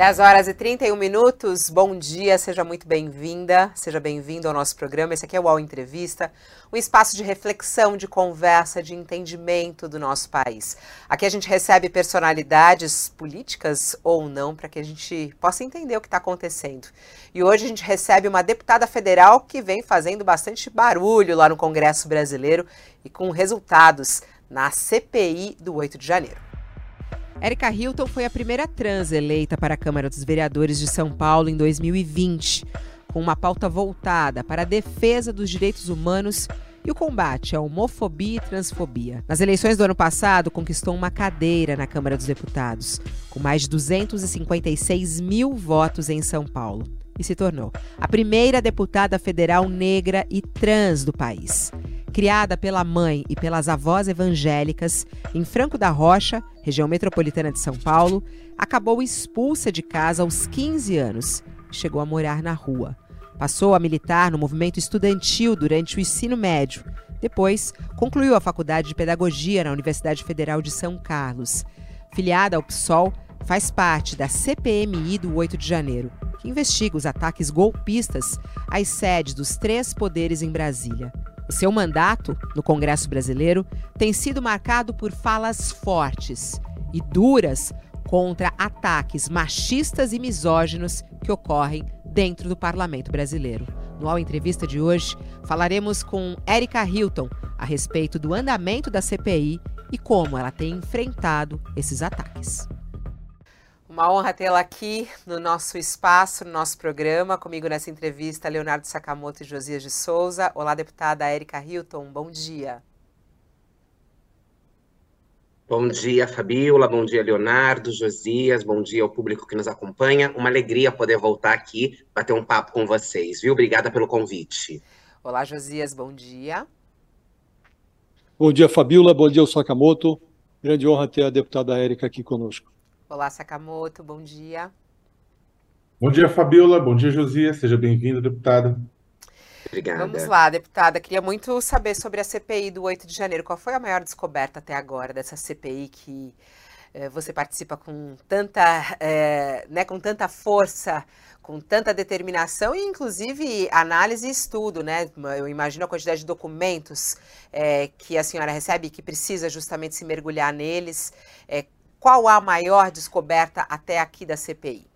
10 horas e 31 minutos, bom dia, seja muito bem-vinda, seja bem-vindo ao nosso programa. Esse aqui é o UOL Entrevista, um espaço de reflexão, de conversa, de entendimento do nosso país. Aqui a gente recebe personalidades políticas ou não, para que a gente possa entender o que está acontecendo. E hoje a gente recebe uma deputada federal que vem fazendo bastante barulho lá no Congresso Brasileiro e com resultados na CPI do 8 de janeiro. Érica Hilton foi a primeira trans eleita para a Câmara dos Vereadores de São Paulo em 2020, com uma pauta voltada para a defesa dos direitos humanos e o combate à homofobia e transfobia. Nas eleições do ano passado, conquistou uma cadeira na Câmara dos Deputados, com mais de 256 mil votos em São Paulo, e se tornou a primeira deputada federal negra e trans do país. Criada pela mãe e pelas avós evangélicas em Franco da Rocha, região metropolitana de São Paulo, acabou expulsa de casa aos 15 anos chegou a morar na rua. Passou a militar no movimento estudantil durante o ensino médio. Depois, concluiu a faculdade de pedagogia na Universidade Federal de São Carlos. Filiada ao PSOL, faz parte da CPMI do 8 de janeiro, que investiga os ataques golpistas às sedes dos três poderes em Brasília. O seu mandato no Congresso Brasileiro tem sido marcado por falas fortes e duras contra ataques machistas e misóginos que ocorrem dentro do parlamento brasileiro. No All Entrevista de hoje, falaremos com Erika Hilton a respeito do andamento da CPI e como ela tem enfrentado esses ataques. Uma honra tê-la aqui no nosso espaço, no nosso programa. Comigo nessa entrevista, Leonardo Sakamoto e Josias de Souza. Olá, deputada Érica Hilton, bom dia. Bom dia, Fabiola, bom dia, Leonardo, Josias, bom dia ao público que nos acompanha. Uma alegria poder voltar aqui, bater um papo com vocês, viu? Obrigada pelo convite. Olá, Josias, bom dia. Bom dia, Fabiola, bom dia, Sakamoto. Grande honra ter a deputada Érica aqui conosco. Olá, Sakamoto, bom dia. Bom dia, Fabiola. Bom dia, Josias. Seja bem-vinda, deputada. Obrigada. Vamos lá, deputada. Queria muito saber sobre a CPI do 8 de janeiro. Qual foi a maior descoberta até agora dessa CPI que eh, você participa com tanta, eh, né, com tanta força, com tanta determinação e, inclusive, análise e estudo, né? Eu imagino a quantidade de documentos eh, que a senhora recebe e que precisa justamente se mergulhar neles. Qual a maior descoberta até aqui da CPI?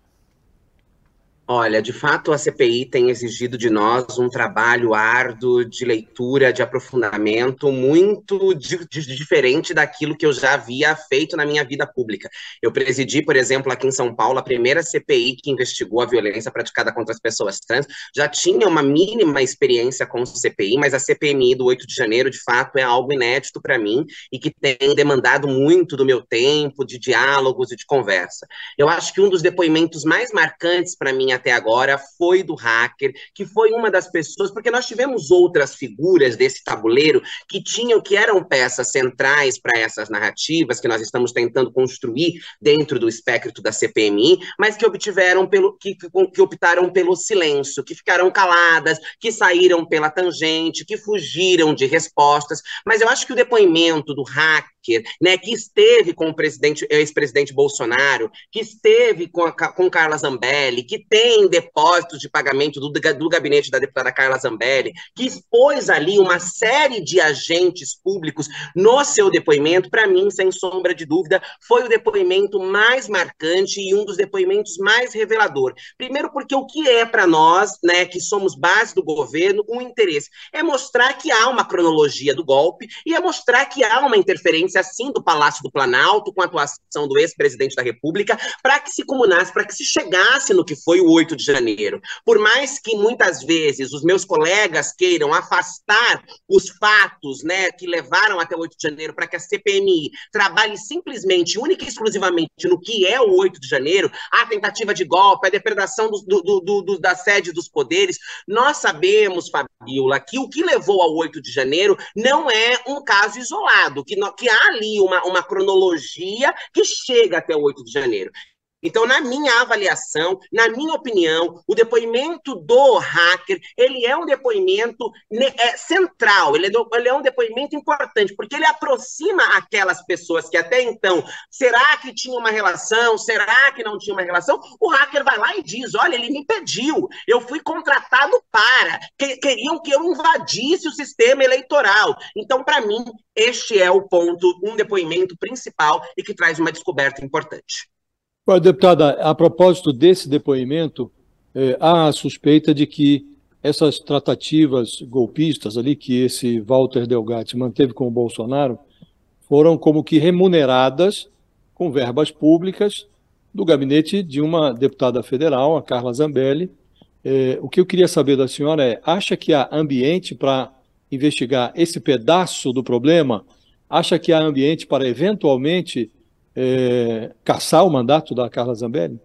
Olha, de fato, a CPI tem exigido de nós um trabalho árduo de leitura, de aprofundamento, muito de, de, diferente daquilo que eu já havia feito na minha vida pública. Eu presidi, por exemplo, aqui em São Paulo, a primeira CPI que investigou a violência praticada contra as pessoas trans. Já tinha uma mínima experiência com CPI, mas a CPMI do 8 de janeiro, de fato, é algo inédito para mim e que tem demandado muito do meu tempo, de diálogos e de conversa. Eu acho que um dos depoimentos mais marcantes para mim até agora foi do hacker, que foi uma das pessoas, porque nós tivemos outras figuras desse tabuleiro que tinham, que eram peças centrais para essas narrativas que nós estamos tentando construir dentro do espectro da CPMI, mas que obtiveram pelo que, que optaram pelo silêncio, que ficaram caladas, que saíram pela tangente, que fugiram de respostas. Mas eu acho que o depoimento do hacker né, que esteve com o presidente, ex-presidente Bolsonaro, que esteve com, a, com Carla Zambelli, que tem depósitos de pagamento do, do gabinete da deputada Carla Zambelli, que expôs ali uma série de agentes públicos no seu depoimento, para mim, sem sombra de dúvida, foi o depoimento mais marcante e um dos depoimentos mais revelador. Primeiro, porque o que é para nós, né, que somos base do governo, um interesse é mostrar que há uma cronologia do golpe e é mostrar que há uma interferência assim do Palácio do Planalto, com a atuação do ex-presidente da República, para que se comunasse, para que se chegasse no que foi o 8 de janeiro. Por mais que muitas vezes os meus colegas queiram afastar os fatos né, que levaram até o 8 de janeiro para que a CPMI trabalhe simplesmente, única e exclusivamente no que é o 8 de janeiro, a tentativa de golpe, a depredação do, do, do, do, da sede dos poderes, nós sabemos, Fabiola, que o que levou ao 8 de janeiro não é um caso isolado, que, que há ali uma, uma cronologia que chega até o 8 de janeiro. Então, na minha avaliação, na minha opinião, o depoimento do hacker, ele é um depoimento né, é, central, é, ele é um depoimento importante, porque ele aproxima aquelas pessoas que até então, será que tinha uma relação, será que não tinha uma relação? O hacker vai lá e diz, olha, ele me pediu, eu fui contratado para, que, queriam que eu invadisse o sistema eleitoral. Então, para mim, este é o ponto, um depoimento principal e que traz uma descoberta importante. Deputada, a propósito desse depoimento, é, há a suspeita de que essas tratativas golpistas ali que esse Walter Delgatti manteve com o Bolsonaro foram como que remuneradas com verbas públicas do gabinete de uma deputada federal, a Carla Zambelli. É, o que eu queria saber da senhora é: acha que há ambiente para investigar esse pedaço do problema? Acha que há ambiente para eventualmente é, caçar o mandato da Carla Zambelli?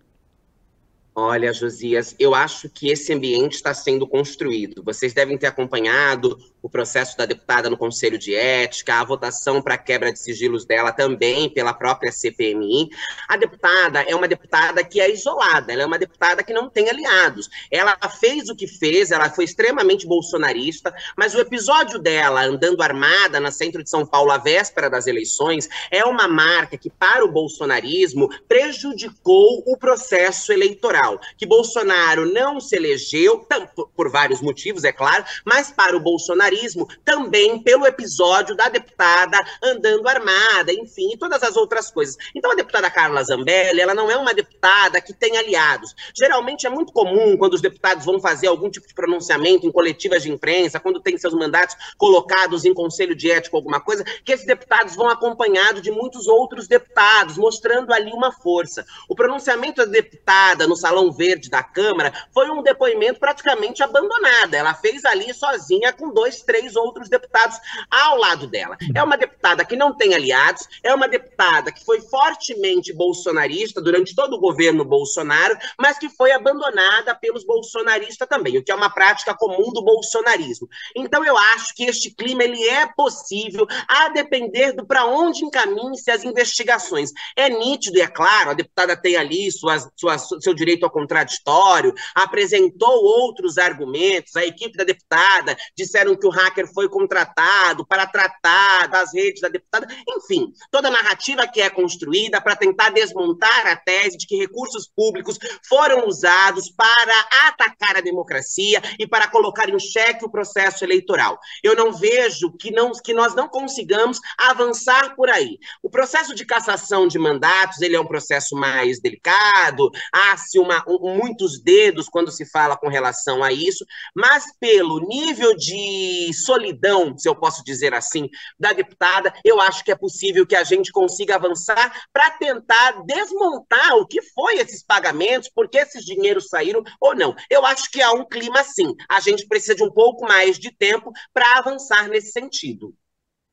Olha, Josias, eu acho que esse ambiente está sendo construído. Vocês devem ter acompanhado o processo da deputada no Conselho de Ética, a votação para quebra de sigilos dela também pela própria CPMI. A deputada é uma deputada que é isolada, ela é uma deputada que não tem aliados. Ela fez o que fez, ela foi extremamente bolsonarista, mas o episódio dela andando armada na centro de São Paulo à véspera das eleições é uma marca que, para o bolsonarismo, prejudicou o processo eleitoral. Que Bolsonaro não se elegeu, por vários motivos, é claro, mas para o bolsonarismo, também pelo episódio da deputada andando armada, enfim, e todas as outras coisas. Então, a deputada Carla Zambelli, ela não é uma deputada que tem aliados. Geralmente é muito comum, quando os deputados vão fazer algum tipo de pronunciamento em coletivas de imprensa, quando tem seus mandatos colocados em conselho de ética ou alguma coisa, que esses deputados vão acompanhados de muitos outros deputados, mostrando ali uma força. O pronunciamento da deputada no Salão Verde da Câmara foi um depoimento praticamente abandonado. Ela fez ali sozinha com dois três outros deputados ao lado dela. É uma deputada que não tem aliados, é uma deputada que foi fortemente bolsonarista durante todo o governo Bolsonaro, mas que foi abandonada pelos bolsonaristas também, o que é uma prática comum do bolsonarismo. Então eu acho que este clima ele é possível a depender do para onde encaminhem-se as investigações. É nítido e é claro, a deputada tem ali sua, sua, seu direito ao contraditório, apresentou outros argumentos, a equipe da deputada disseram que o hacker foi contratado para tratar das redes da deputada, enfim, toda a narrativa que é construída para tentar desmontar a tese de que recursos públicos foram usados para atacar a democracia e para colocar em xeque o processo eleitoral. Eu não vejo que, não, que nós não consigamos avançar por aí. O processo de cassação de mandatos, ele é um processo mais delicado, há-se uma, um, muitos dedos quando se fala com relação a isso, mas pelo nível de solidão, se eu posso dizer assim, da deputada, eu acho que é possível que a gente consiga avançar para tentar desmontar o que foi esses pagamentos, porque esses dinheiros saíram ou não. Eu acho que há um clima sim. A gente precisa de um pouco mais de tempo para avançar nesse sentido.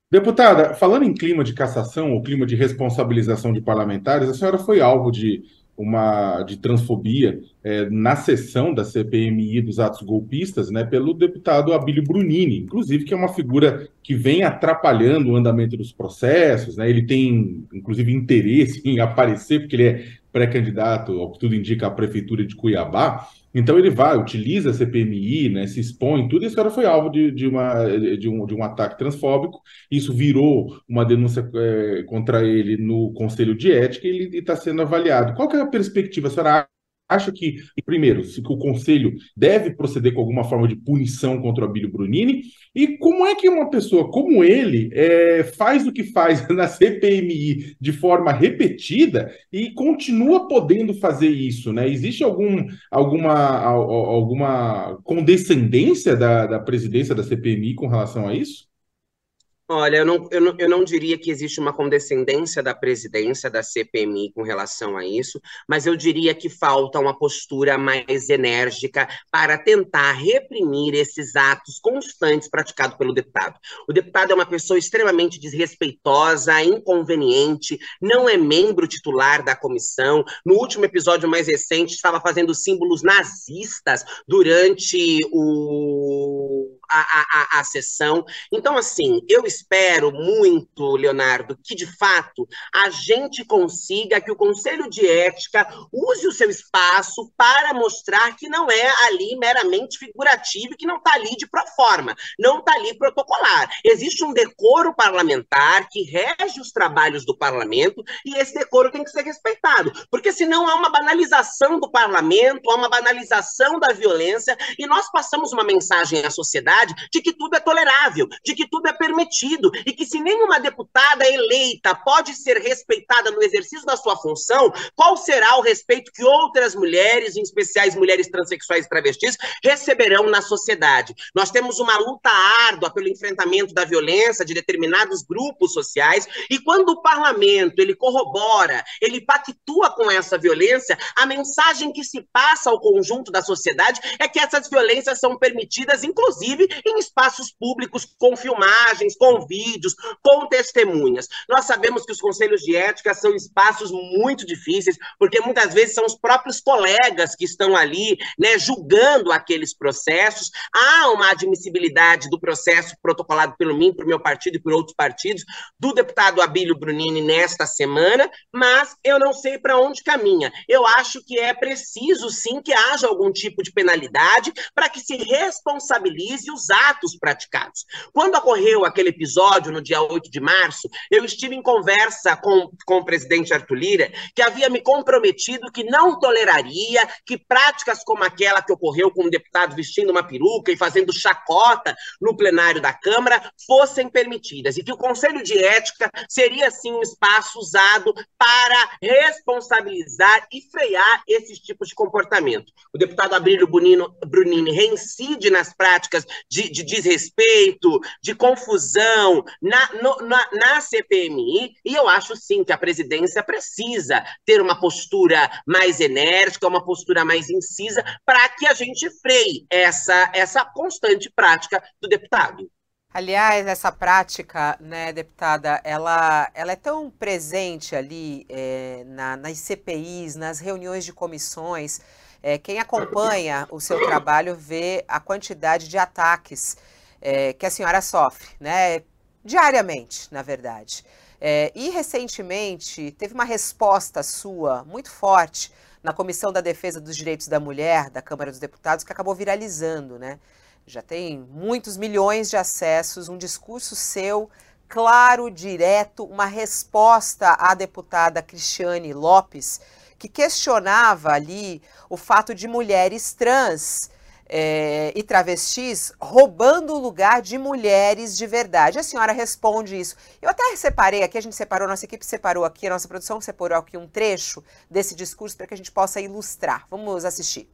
Deputada, falando em clima de cassação ou clima de responsabilização de parlamentares, a senhora foi alvo de uma de transfobia é, na sessão da CPMI dos atos golpistas, né, pelo deputado Abílio Brunini, inclusive que é uma figura que vem atrapalhando o andamento dos processos, né, ele tem inclusive interesse em aparecer porque ele é pré-candidato, ao que tudo indica, à prefeitura de Cuiabá, então ele vai, utiliza a CPMI, né, se expõe, tudo, esse cara foi alvo de, de, uma, de, um, de um ataque transfóbico. Isso virou uma denúncia é, contra ele no Conselho de Ética e ele está sendo avaliado. Qual é a perspectiva? A senhora acha que, primeiro, se o Conselho deve proceder com alguma forma de punição contra o Abílio Brunini? E como é que uma pessoa como ele é, faz o que faz na CPMI de forma repetida e continua podendo fazer isso? Né? Existe algum, alguma, alguma condescendência da, da presidência da CPMI com relação a isso? Olha, eu não, eu, não, eu não diria que existe uma condescendência da presidência da CPMI com relação a isso, mas eu diria que falta uma postura mais enérgica para tentar reprimir esses atos constantes praticados pelo deputado. O deputado é uma pessoa extremamente desrespeitosa, inconveniente, não é membro titular da comissão. No último episódio mais recente, estava fazendo símbolos nazistas durante o a, a, a, sessão. Então, assim, eu espero muito, Leonardo, que de fato a gente consiga que o Conselho de Ética use o seu espaço para mostrar que não é ali meramente figurativo que não está ali de proforma, não está ali protocolar. Existe um decoro parlamentar que rege os trabalhos do parlamento e esse decoro tem que ser respeitado, porque senão há uma banalização do parlamento, há uma banalização da violência e nós passamos uma mensagem à sociedade de que tudo é tolerável, de que tudo é permitido e que se nenhuma deputada eleita pode ser respeitada no exercício da sua função, qual será o respeito que outras mulheres, em especiais mulheres transexuais e travestis, receberão na sociedade? Nós temos uma luta árdua pelo enfrentamento da violência de determinados grupos sociais e quando o parlamento ele corrobora, ele pactua com essa violência, a mensagem que se passa ao conjunto da sociedade é que essas violências são permitidas, inclusive em espaços públicos, com filmagens, com vídeos, com testemunhas. Nós sabemos que os conselhos de ética são espaços muito difíceis, porque muitas vezes são os próprios colegas que estão ali, né, julgando aqueles processos. Há uma admissibilidade do processo protocolado pelo mim, por meu partido e por outros partidos, do deputado Abílio Brunini nesta semana, mas eu não sei para onde caminha. Eu acho que é preciso sim que haja algum tipo de penalidade para que se responsabilize os atos praticados. Quando ocorreu aquele episódio no dia 8 de março, eu estive em conversa com, com o presidente Arthur Lira, que havia me comprometido que não toleraria que práticas como aquela que ocorreu com um deputado vestindo uma peruca e fazendo chacota no plenário da Câmara fossem permitidas e que o Conselho de Ética seria sim um espaço usado para responsabilizar e frear esses tipos de comportamento. O deputado Abrílio Brunini reincide nas práticas de, de desrespeito, de confusão na, no, na, na CPMI, e eu acho sim que a presidência precisa ter uma postura mais enérgica, uma postura mais incisa, para que a gente freie essa, essa constante prática do deputado. Aliás, essa prática, né, deputada, ela, ela é tão presente ali é, na, nas CPIs, nas reuniões de comissões. É, quem acompanha o seu trabalho vê a quantidade de ataques é, que a senhora sofre, né, diariamente, na verdade. É, e recentemente teve uma resposta sua muito forte na Comissão da Defesa dos Direitos da Mulher da Câmara dos Deputados que acabou viralizando, né? já tem muitos milhões de acessos, um discurso seu claro, direto, uma resposta à deputada Cristiane Lopes, que questionava ali o fato de mulheres trans é, e travestis roubando o lugar de mulheres de verdade. A senhora responde isso. Eu até separei aqui, a gente separou, nossa equipe separou aqui, a nossa produção separou aqui um trecho desse discurso para que a gente possa ilustrar. Vamos assistir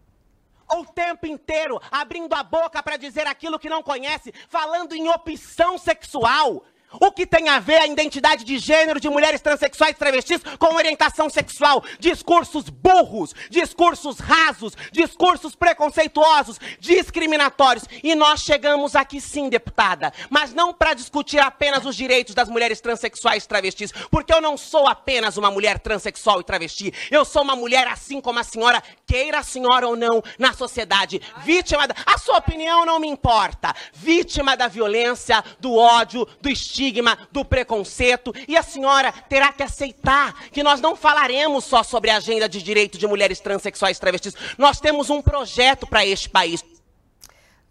o tempo inteiro abrindo a boca para dizer aquilo que não conhece, falando em opção sexual. O que tem a ver a identidade de gênero de mulheres transexuais travestis com orientação sexual? Discursos burros, discursos rasos, discursos preconceituosos, discriminatórios. E nós chegamos aqui sim, deputada, mas não para discutir apenas os direitos das mulheres transexuais travestis, porque eu não sou apenas uma mulher transexual e travesti. Eu sou uma mulher assim como a senhora, queira a senhora ou não, na sociedade, vítima da... A sua opinião não me importa. Vítima da violência, do ódio, do estigma estigma, do preconceito, e a senhora terá que aceitar que nós não falaremos só sobre a agenda de direito de mulheres transexuais e travestis. Nós temos um projeto para este país.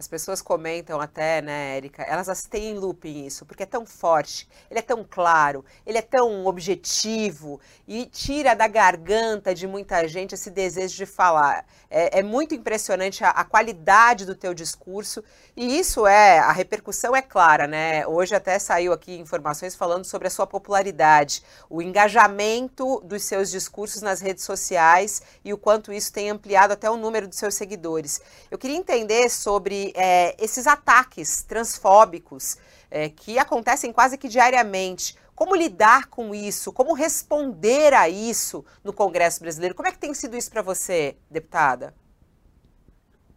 As pessoas comentam até, né, Érica, elas têm em looping isso, porque é tão forte, ele é tão claro, ele é tão objetivo e tira da garganta de muita gente esse desejo de falar. É, é muito impressionante a, a, qualidade do teu discurso e isso é, a repercussão é clara, né? Hoje até saiu aqui informações falando sobre a sua popularidade, o engajamento dos seus discursos nas redes sociais e o quanto isso tem ampliado até o número dos seus seguidores. Eu queria entender sobre é, esses ataques transfóbicos é, que acontecem quase que diariamente. Como lidar com isso? Como responder a isso no Congresso Brasileiro? Como é que tem sido isso para você, deputada?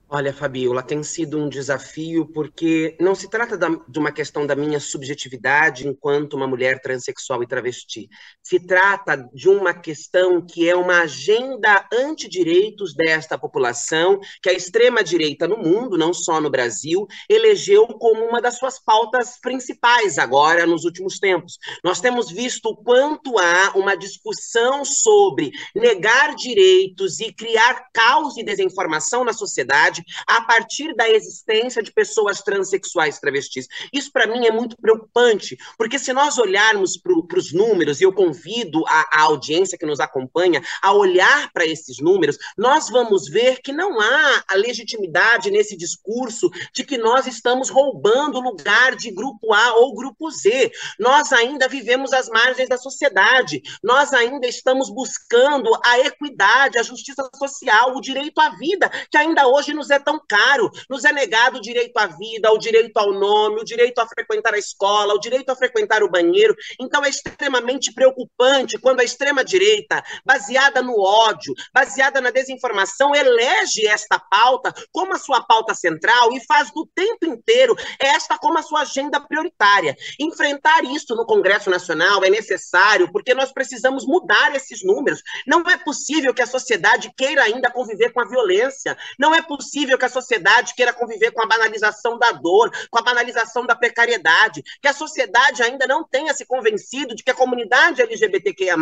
Olha, Fabiola, tem sido um desafio porque não se trata da, de uma questão da minha subjetividade enquanto uma mulher transexual e travesti. Se trata de uma questão que é uma agenda antidireitos desta população, que a extrema-direita no mundo, não só no Brasil, elegeu como uma das suas pautas principais agora, nos últimos tempos. Nós temos visto o quanto há uma discussão sobre negar direitos e criar caos e desinformação na sociedade a partir da existência de pessoas transexuais travestis. Isso, para mim, é muito preocupante, porque se nós olharmos para os números, e eu convido a, a audiência que nos acompanha a olhar para esses números, nós vamos ver que não há a legitimidade nesse discurso de que nós estamos roubando lugar de grupo A ou grupo Z. Nós ainda vivemos às margens da sociedade, nós ainda estamos buscando a equidade, a justiça social, o direito à vida, que ainda hoje nos é tão caro. Nos é negado o direito à vida, o direito ao nome, o direito a frequentar a escola, o direito a frequentar o banheiro. Então é extremamente preocupante quando a extrema-direita, baseada no ódio, baseada na desinformação, elege esta pauta como a sua pauta central e faz do tempo inteiro esta como a sua agenda prioritária. Enfrentar isso no Congresso Nacional é necessário porque nós precisamos mudar esses números. Não é possível que a sociedade queira ainda conviver com a violência. Não é possível que a sociedade queira conviver com a banalização da dor, com a banalização da precariedade, que a sociedade ainda não tenha se convencido de que a comunidade LGBTQIA+,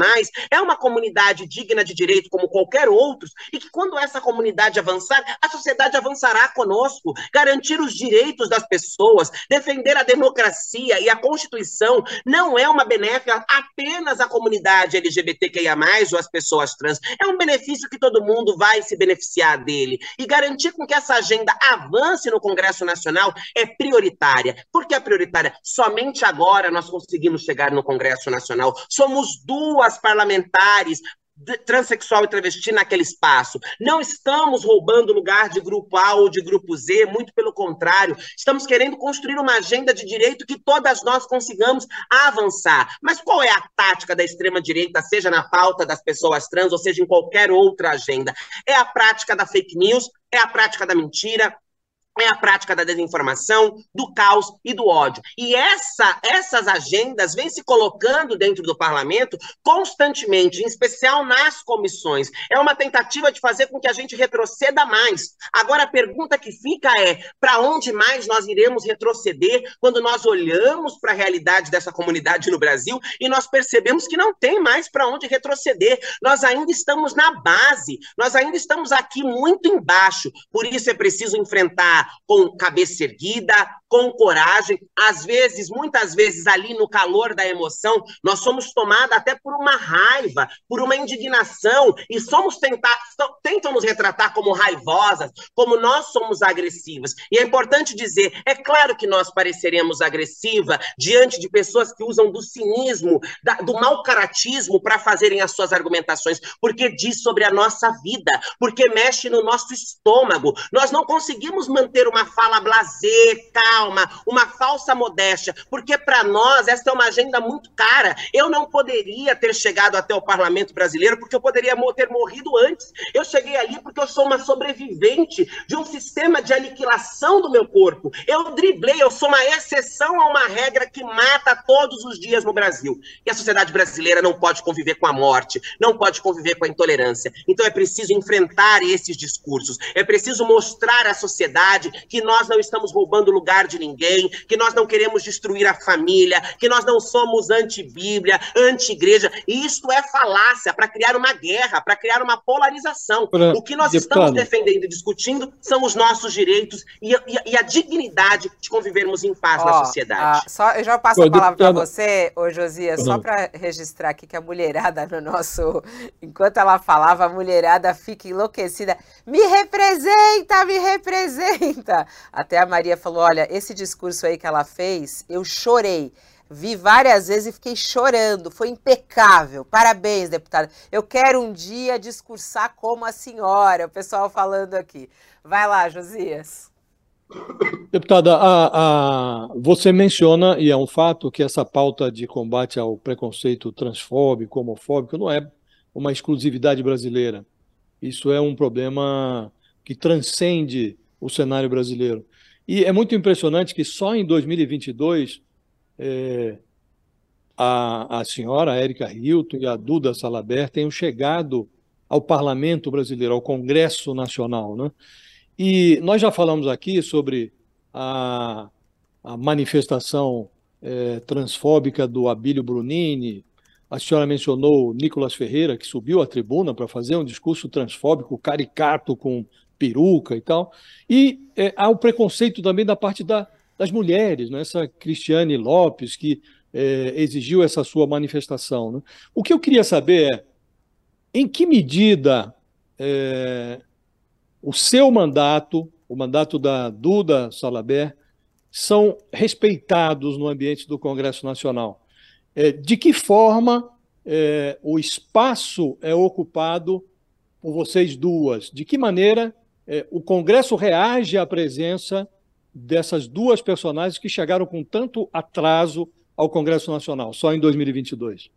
é uma comunidade digna de direito como qualquer outro, e que quando essa comunidade avançar, a sociedade avançará conosco, garantir os direitos das pessoas, defender a democracia e a Constituição não é uma benéfica apenas à comunidade LGBTQIA+, ou às pessoas trans, é um benefício que todo mundo vai se beneficiar dele, e garantir com que essa agenda avance no Congresso Nacional é prioritária. Por que é prioritária? Somente agora nós conseguimos chegar no Congresso Nacional. Somos duas parlamentares transexual e travesti naquele espaço. Não estamos roubando lugar de grupo A ou de grupo Z, muito pelo contrário, estamos querendo construir uma agenda de direito que todas nós consigamos avançar. Mas qual é a tática da extrema direita, seja na pauta das pessoas trans ou seja em qualquer outra agenda? É a prática da fake news, é a prática da mentira, é a prática da desinformação, do caos e do ódio. E essa, essas agendas vêm se colocando dentro do parlamento constantemente, em especial nas comissões. É uma tentativa de fazer com que a gente retroceda mais. Agora, a pergunta que fica é: para onde mais nós iremos retroceder quando nós olhamos para a realidade dessa comunidade no Brasil e nós percebemos que não tem mais para onde retroceder? Nós ainda estamos na base, nós ainda estamos aqui muito embaixo. Por isso é preciso enfrentar com cabeça erguida, com coragem. Às vezes, muitas vezes, ali no calor da emoção, nós somos tomados até por uma raiva, por uma indignação, e somos tentados, tentam nos retratar como raivosas, como nós somos agressivas. E é importante dizer: é claro que nós pareceremos agressiva diante de pessoas que usam do cinismo, da, do mau caratismo para fazerem as suas argumentações, porque diz sobre a nossa vida, porque mexe no nosso estômago. Nós não conseguimos manter ter uma fala blazer, calma, uma falsa modéstia, porque para nós essa é uma agenda muito cara. Eu não poderia ter chegado até o parlamento brasileiro porque eu poderia ter morrido antes. Eu cheguei ali porque eu sou uma sobrevivente de um sistema de aniquilação do meu corpo. Eu driblei, eu sou uma exceção a uma regra que mata todos os dias no Brasil. E a sociedade brasileira não pode conviver com a morte, não pode conviver com a intolerância. Então é preciso enfrentar esses discursos, é preciso mostrar à sociedade verdade, que nós não estamos roubando o lugar de ninguém, que nós não queremos destruir a família, que nós não somos anti-Bíblia, anti-igreja. E isto é falácia para criar uma guerra, para criar uma polarização. Pra... O que nós Deputado. estamos defendendo e discutindo são os nossos direitos e, e, e a dignidade de convivermos em paz Ó, na sociedade. só, eu já passo Pô, a palavra para você, ô Josias, só para registrar aqui que a mulherada no nosso. Enquanto ela falava, a mulherada fica enlouquecida. Me representa, me representa. Até a Maria falou: olha, esse discurso aí que ela fez, eu chorei. Vi várias vezes e fiquei chorando. Foi impecável. Parabéns, deputada. Eu quero um dia discursar como a senhora. O pessoal falando aqui. Vai lá, Josias. Deputada, a, a, você menciona, e é um fato, que essa pauta de combate ao preconceito transfóbico, homofóbico, não é uma exclusividade brasileira. Isso é um problema que transcende o cenário brasileiro. E é muito impressionante que só em 2022 é, a, a senhora Érica Hilton e a Duda Salaber tenham chegado ao Parlamento Brasileiro, ao Congresso Nacional. Né? E nós já falamos aqui sobre a, a manifestação é, transfóbica do Abílio Brunini. A senhora mencionou Nicolas Ferreira, que subiu à tribuna para fazer um discurso transfóbico, caricato, com peruca e tal. E é, há o preconceito também da parte da, das mulheres, né? essa Cristiane Lopes, que é, exigiu essa sua manifestação. Né? O que eu queria saber é em que medida é, o seu mandato, o mandato da Duda Salaber, são respeitados no ambiente do Congresso Nacional? É, de que forma é, o espaço é ocupado por vocês duas? De que maneira é, o Congresso reage à presença dessas duas personagens que chegaram com tanto atraso ao Congresso Nacional, só em 2022?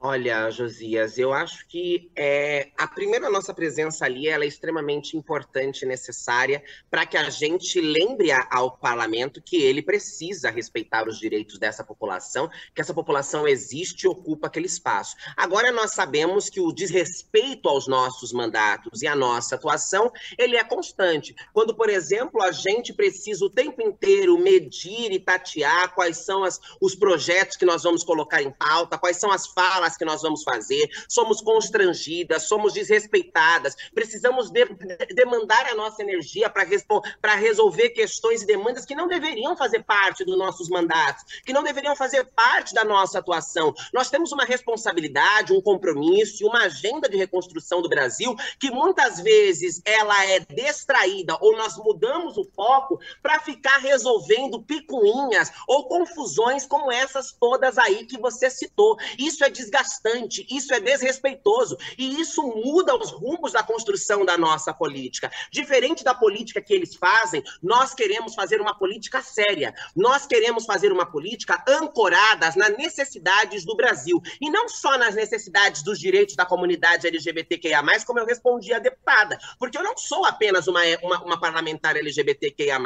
Olha, Josias, eu acho que é, a primeira nossa presença ali ela é extremamente importante e necessária para que a gente lembre ao parlamento que ele precisa respeitar os direitos dessa população, que essa população existe e ocupa aquele espaço. Agora nós sabemos que o desrespeito aos nossos mandatos e à nossa atuação, ele é constante. Quando, por exemplo, a gente precisa o tempo inteiro medir e tatear quais são as, os projetos que nós vamos colocar em pauta, quais são as falas que nós vamos fazer, somos constrangidas, somos desrespeitadas, precisamos de, de, demandar a nossa energia para resolver questões e demandas que não deveriam fazer parte dos nossos mandatos, que não deveriam fazer parte da nossa atuação. Nós temos uma responsabilidade, um compromisso e uma agenda de reconstrução do Brasil que muitas vezes ela é distraída ou nós mudamos o foco para ficar resolvendo picuinhas ou confusões como essas todas aí que você citou. Isso é desgastante desgastante, isso é desrespeitoso e isso muda os rumos da construção da nossa política. Diferente da política que eles fazem, nós queremos fazer uma política séria. Nós queremos fazer uma política ancorada nas necessidades do Brasil e não só nas necessidades dos direitos da comunidade LGBTQIA+, como eu respondi à deputada, porque eu não sou apenas uma, uma, uma parlamentar LGBTQIA+,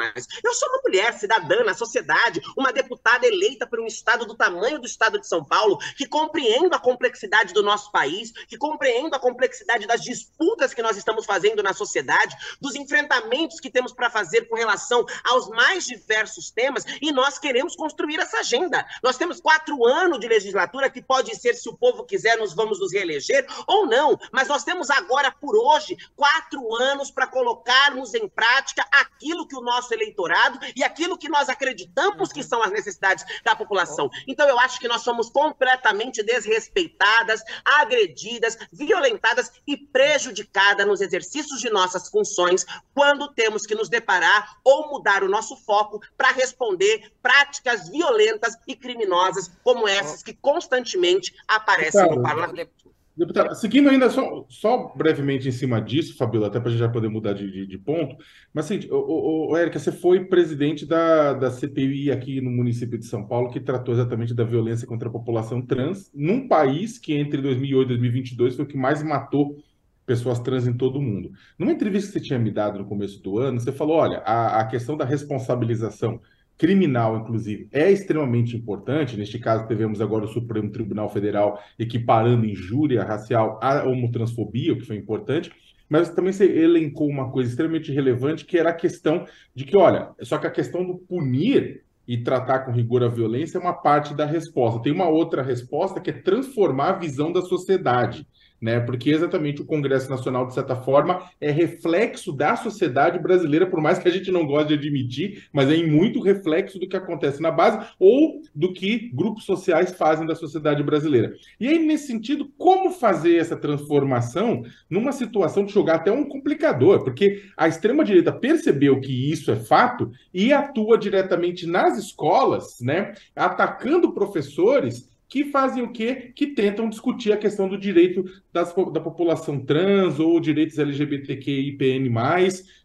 eu sou uma mulher cidadã na sociedade, uma deputada eleita por um estado do tamanho do estado de São Paulo, que compreende a complexidade do nosso país, que compreendo a complexidade das disputas que nós estamos fazendo na sociedade, dos enfrentamentos que temos para fazer com relação aos mais diversos temas, e nós queremos construir essa agenda. Nós temos quatro anos de legislatura, que pode ser, se o povo quiser, nós vamos nos reeleger ou não, mas nós temos agora, por hoje, quatro anos para colocarmos em prática aquilo que o nosso eleitorado e aquilo que nós acreditamos que são as necessidades da população. Então, eu acho que nós somos completamente desrespeitados desrespeitadas, agredidas, violentadas e prejudicadas nos exercícios de nossas funções quando temos que nos deparar ou mudar o nosso foco para responder práticas violentas e criminosas como essas que constantemente aparecem no parlamento. Deputado, seguindo ainda só, só brevemente em cima disso, Fabiola, até para a gente já poder mudar de, de, de ponto, mas assim, o, o, o Érica, você foi presidente da, da CPI aqui no município de São Paulo, que tratou exatamente da violência contra a população trans, num país que entre 2008 e 2022 foi o que mais matou pessoas trans em todo o mundo. Numa entrevista que você tinha me dado no começo do ano, você falou, olha, a, a questão da responsabilização criminal, inclusive, é extremamente importante. Neste caso, tivemos agora o Supremo Tribunal Federal equiparando injúria racial à homotransfobia, o que foi importante. Mas também você elencou uma coisa extremamente relevante, que era a questão de que, olha, só que a questão do punir e tratar com rigor a violência é uma parte da resposta. Tem uma outra resposta que é transformar a visão da sociedade né? Porque exatamente o Congresso Nacional, de certa forma, é reflexo da sociedade brasileira, por mais que a gente não goste de admitir, mas é em muito reflexo do que acontece na base ou do que grupos sociais fazem da sociedade brasileira. E aí, nesse sentido, como fazer essa transformação numa situação de jogar até um complicador? Porque a extrema-direita percebeu que isso é fato e atua diretamente nas escolas, né? Atacando professores que fazem o quê? Que tentam discutir a questão do direito das, da população trans ou direitos LGBTQIPN+.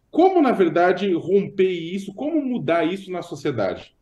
Como, na verdade, romper isso? Como mudar isso na sociedade?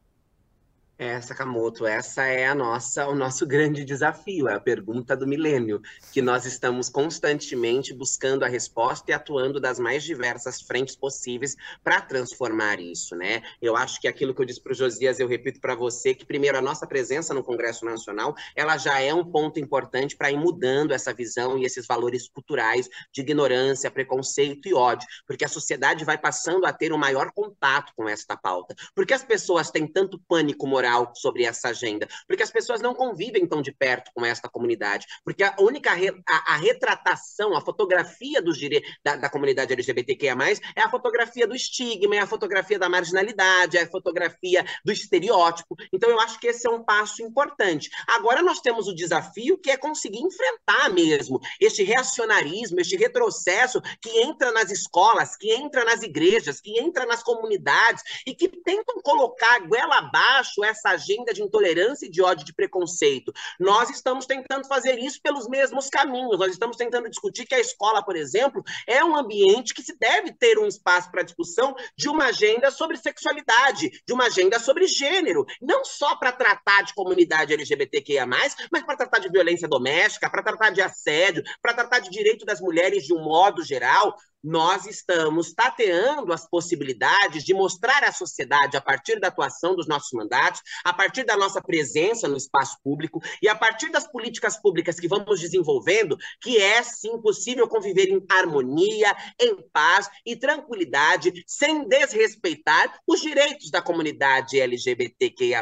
É, Sakamoto, essa é a nossa, o nosso grande desafio, é a pergunta do milênio, que nós estamos constantemente buscando a resposta e atuando das mais diversas frentes possíveis para transformar isso, né? Eu acho que aquilo que eu disse para o Josias, eu repito para você, que primeiro a nossa presença no Congresso Nacional, ela já é um ponto importante para ir mudando essa visão e esses valores culturais de ignorância, preconceito e ódio, porque a sociedade vai passando a ter um maior contato com esta pauta. Porque as pessoas têm tanto pânico moral sobre essa agenda, porque as pessoas não convivem tão de perto com esta comunidade, porque a única re, a, a, retratação, a fotografia dos da, da comunidade LGBTQIA+, é a fotografia do estigma, é a fotografia da marginalidade, é a fotografia do estereótipo. Então eu acho que esse é um passo importante. Agora nós temos o desafio que é conseguir enfrentar mesmo este reacionarismo, este retrocesso que entra nas escolas, que entra nas igrejas, que entra nas comunidades e que tentam colocar goela abaixo essa essa agenda de intolerância e de ódio de preconceito. Nós estamos tentando fazer isso pelos mesmos caminhos. Nós estamos tentando discutir que a escola, por exemplo, é um ambiente que se deve ter um espaço para discussão de uma agenda sobre sexualidade, de uma agenda sobre gênero, não só para tratar de comunidade LGBTQIA+, mas para tratar de violência doméstica, para tratar de assédio, para tratar de direito das mulheres de um modo geral nós estamos tateando as possibilidades de mostrar à sociedade, a partir da atuação dos nossos mandatos, a partir da nossa presença no espaço público e a partir das políticas públicas que vamos desenvolvendo, que é sim possível conviver em harmonia, em paz e tranquilidade, sem desrespeitar os direitos da comunidade LGBTQIA.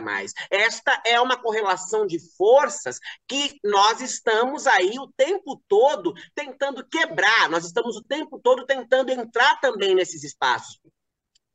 Esta é uma correlação de forças que nós estamos aí o tempo todo tentando quebrar, nós estamos o tempo todo tentando entrar também nesses espaços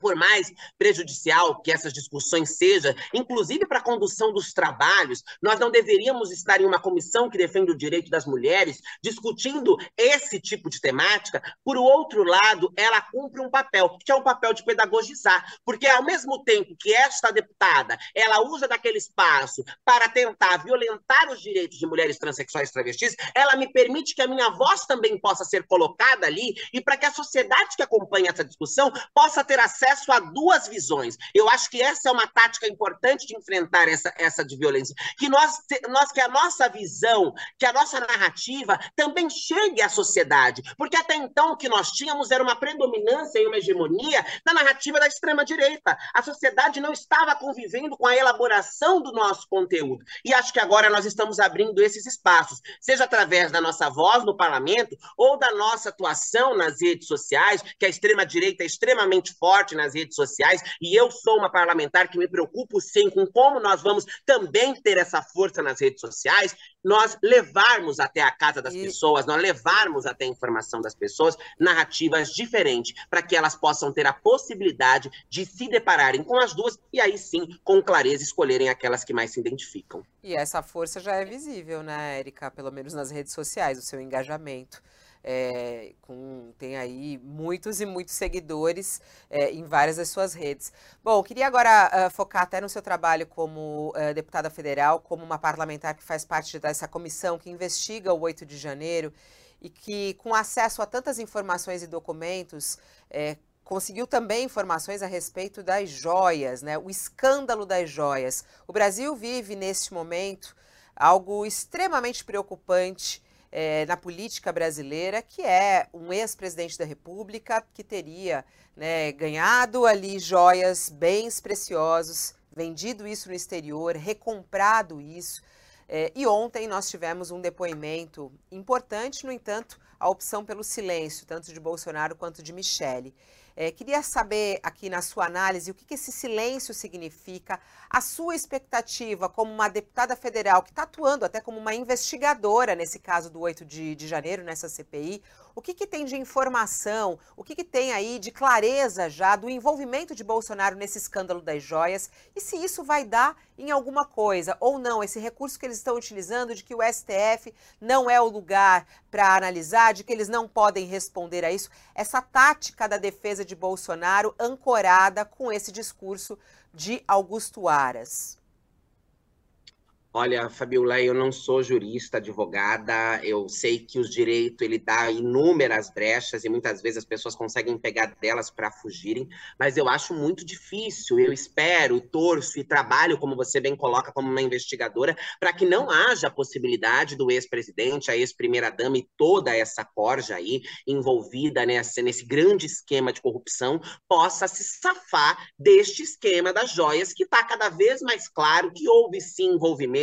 por mais prejudicial que essas discussões sejam, inclusive para a condução dos trabalhos, nós não deveríamos estar em uma comissão que defende o direito das mulheres discutindo esse tipo de temática. Por outro lado, ela cumpre um papel, que é um papel de pedagogizar, porque ao mesmo tempo que esta deputada, ela usa daquele espaço para tentar violentar os direitos de mulheres transexuais e travestis, ela me permite que a minha voz também possa ser colocada ali e para que a sociedade que acompanha essa discussão possa ter acesso acesso a duas visões. Eu acho que essa é uma tática importante de enfrentar essa, essa de violência. Que nós, nós, que a nossa visão, que a nossa narrativa também chegue à sociedade. Porque até então o que nós tínhamos era uma predominância e uma hegemonia da narrativa da extrema-direita. A sociedade não estava convivendo com a elaboração do nosso conteúdo. E acho que agora nós estamos abrindo esses espaços, seja através da nossa voz no parlamento ou da nossa atuação nas redes sociais, que a extrema-direita é extremamente forte nas redes sociais, e eu sou uma parlamentar que me preocupo sim com como nós vamos também ter essa força nas redes sociais, nós levarmos até a casa das e... pessoas, nós levarmos até a informação das pessoas narrativas diferentes, para que elas possam ter a possibilidade de se depararem com as duas e aí sim, com clareza, escolherem aquelas que mais se identificam. E essa força já é visível, né, Érica? Pelo menos nas redes sociais, o seu engajamento é, com, tem aí muitos e muitos seguidores é, em várias das suas redes. Bom, queria agora uh, focar até no seu trabalho como uh, deputada federal, como uma parlamentar que faz parte dessa comissão que investiga o 8 de janeiro e que, com acesso a tantas informações e documentos, é, conseguiu também informações a respeito das joias, né? o escândalo das joias. O Brasil vive, neste momento, algo extremamente preocupante é, na política brasileira, que é um ex-presidente da República que teria né, ganhado ali joias, bens preciosos, vendido isso no exterior, recomprado isso. É, e ontem nós tivemos um depoimento importante, no entanto, a opção pelo silêncio, tanto de Bolsonaro quanto de Michele. É, queria saber aqui na sua análise o que, que esse silêncio significa, a sua expectativa como uma deputada federal que está atuando até como uma investigadora nesse caso do 8 de, de janeiro, nessa CPI, o que, que tem de informação, o que, que tem aí de clareza já do envolvimento de Bolsonaro nesse escândalo das joias e se isso vai dar em alguma coisa ou não, esse recurso que eles estão utilizando de que o STF não é o lugar para analisar, de que eles não podem responder a isso, essa tática da defesa de Bolsonaro ancorada com esse discurso de Augusto Aras. Olha, Fabiola, eu não sou jurista, advogada, eu sei que o direito ele dá inúmeras brechas e muitas vezes as pessoas conseguem pegar delas para fugirem, mas eu acho muito difícil. Eu espero, torço e trabalho, como você bem coloca, como uma investigadora, para que não haja a possibilidade do ex-presidente, a ex-primeira-dama e toda essa corja aí envolvida nessa, nesse grande esquema de corrupção possa se safar deste esquema das joias, que está cada vez mais claro que houve sim envolvimento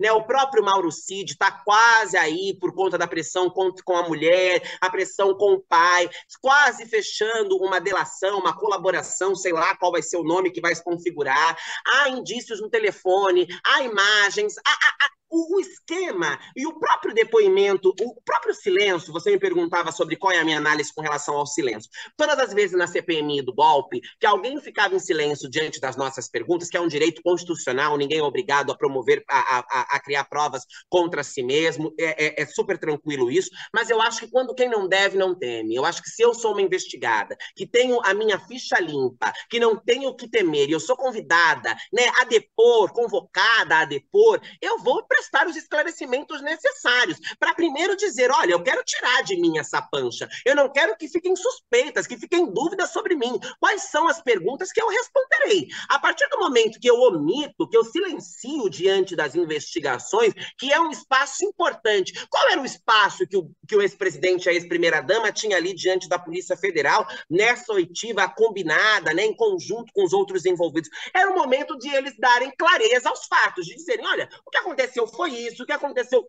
né? O próprio Mauro Cid está quase aí por conta da pressão com, com a mulher, a pressão com o pai, quase fechando uma delação, uma colaboração, sei lá qual vai ser o nome que vai se configurar. Há indícios no telefone, há imagens, há, há, o, esquema e o próprio depoimento, o próprio silêncio, você me perguntava sobre qual é a minha análise com relação ao silêncio. Todas as vezes na CPMI do golpe, que alguém ficava em silêncio diante das nossas perguntas, que é um direito constitucional, ninguém é obrigado a promover, a, a, a criar provas contra si mesmo, é, é, é, super tranquilo isso, mas eu acho que quando quem não deve, não teme. Eu acho que se eu sou uma investigada, que tenho a minha ficha limpa, que não tenho o que temer, e eu sou convidada né, a depor, convocada a depor, eu vou prestar os esclarecimentos necessários para primeiro dizer, olha, eu quero tirar de mim essa pancha, eu não quero que fiquem suspeitas, que fiquem dúvidas sobre mim. Quais são as perguntas que eu responderei? A partir do momento que eu omito, que eu silencio diante das investigações, que é um espaço importante. Qual era o espaço que o, que o ex-presidente e a ex-primeira-dama tinha ali diante da Polícia Federal, nessa oitiva combinada, né, em conjunto com os outros envolvidos? Era o momento de eles darem clareza aos fatos, de dizerem, olha, o que aconteceu foi isso, que aconteceu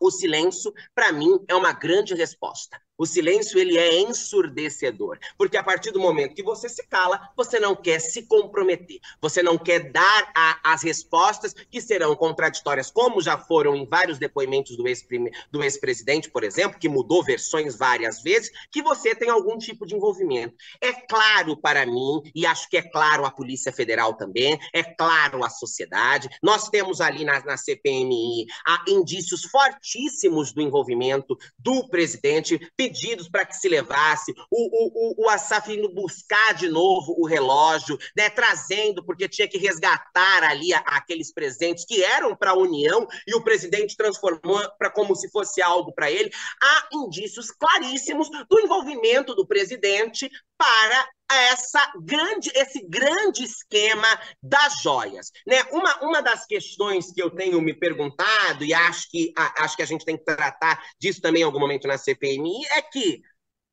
o silêncio, para mim, é uma grande resposta. O silêncio ele é ensurdecedor, porque a partir do momento que você se cala, você não quer se comprometer, você não quer dar a, as respostas que serão contraditórias, como já foram em vários depoimentos do ex-presidente, ex por exemplo, que mudou versões várias vezes, que você tem algum tipo de envolvimento. É claro para mim, e acho que é claro a Polícia Federal também, é claro a sociedade, nós temos ali na, na CPMI indícios fortíssimos do envolvimento do presidente, pedidos para que se levasse, o, o, o, Assaf indo buscar de novo o relógio, né, trazendo, porque tinha que resgatar ali a, aqueles presentes que eram para a União e o presidente transformou para como se fosse algo para ele. Há indícios claríssimos do envolvimento do presidente para essa grande, esse grande esquema das joias. Né? Uma, uma das questões que eu tenho me perguntado, e acho que, a, acho que a gente tem que tratar disso também em algum momento na CPMI, é que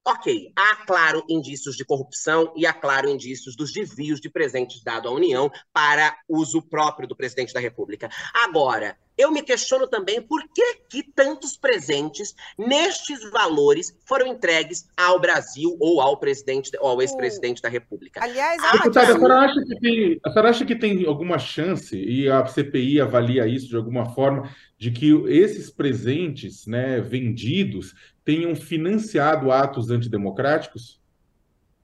Ok, há, claro, indícios de corrupção e há, claro, indícios dos desvios de presentes dados à União para uso próprio do presidente da República. Agora, eu me questiono também por que, que tantos presentes nestes valores foram entregues ao Brasil ou ao presidente ou ao ex-presidente da República. Aliás, a deputada, a senhora, acha que tem, a senhora acha que tem alguma chance, e a CPI avalia isso de alguma forma, de que esses presentes né, vendidos tenham financiado atos antidemocráticos?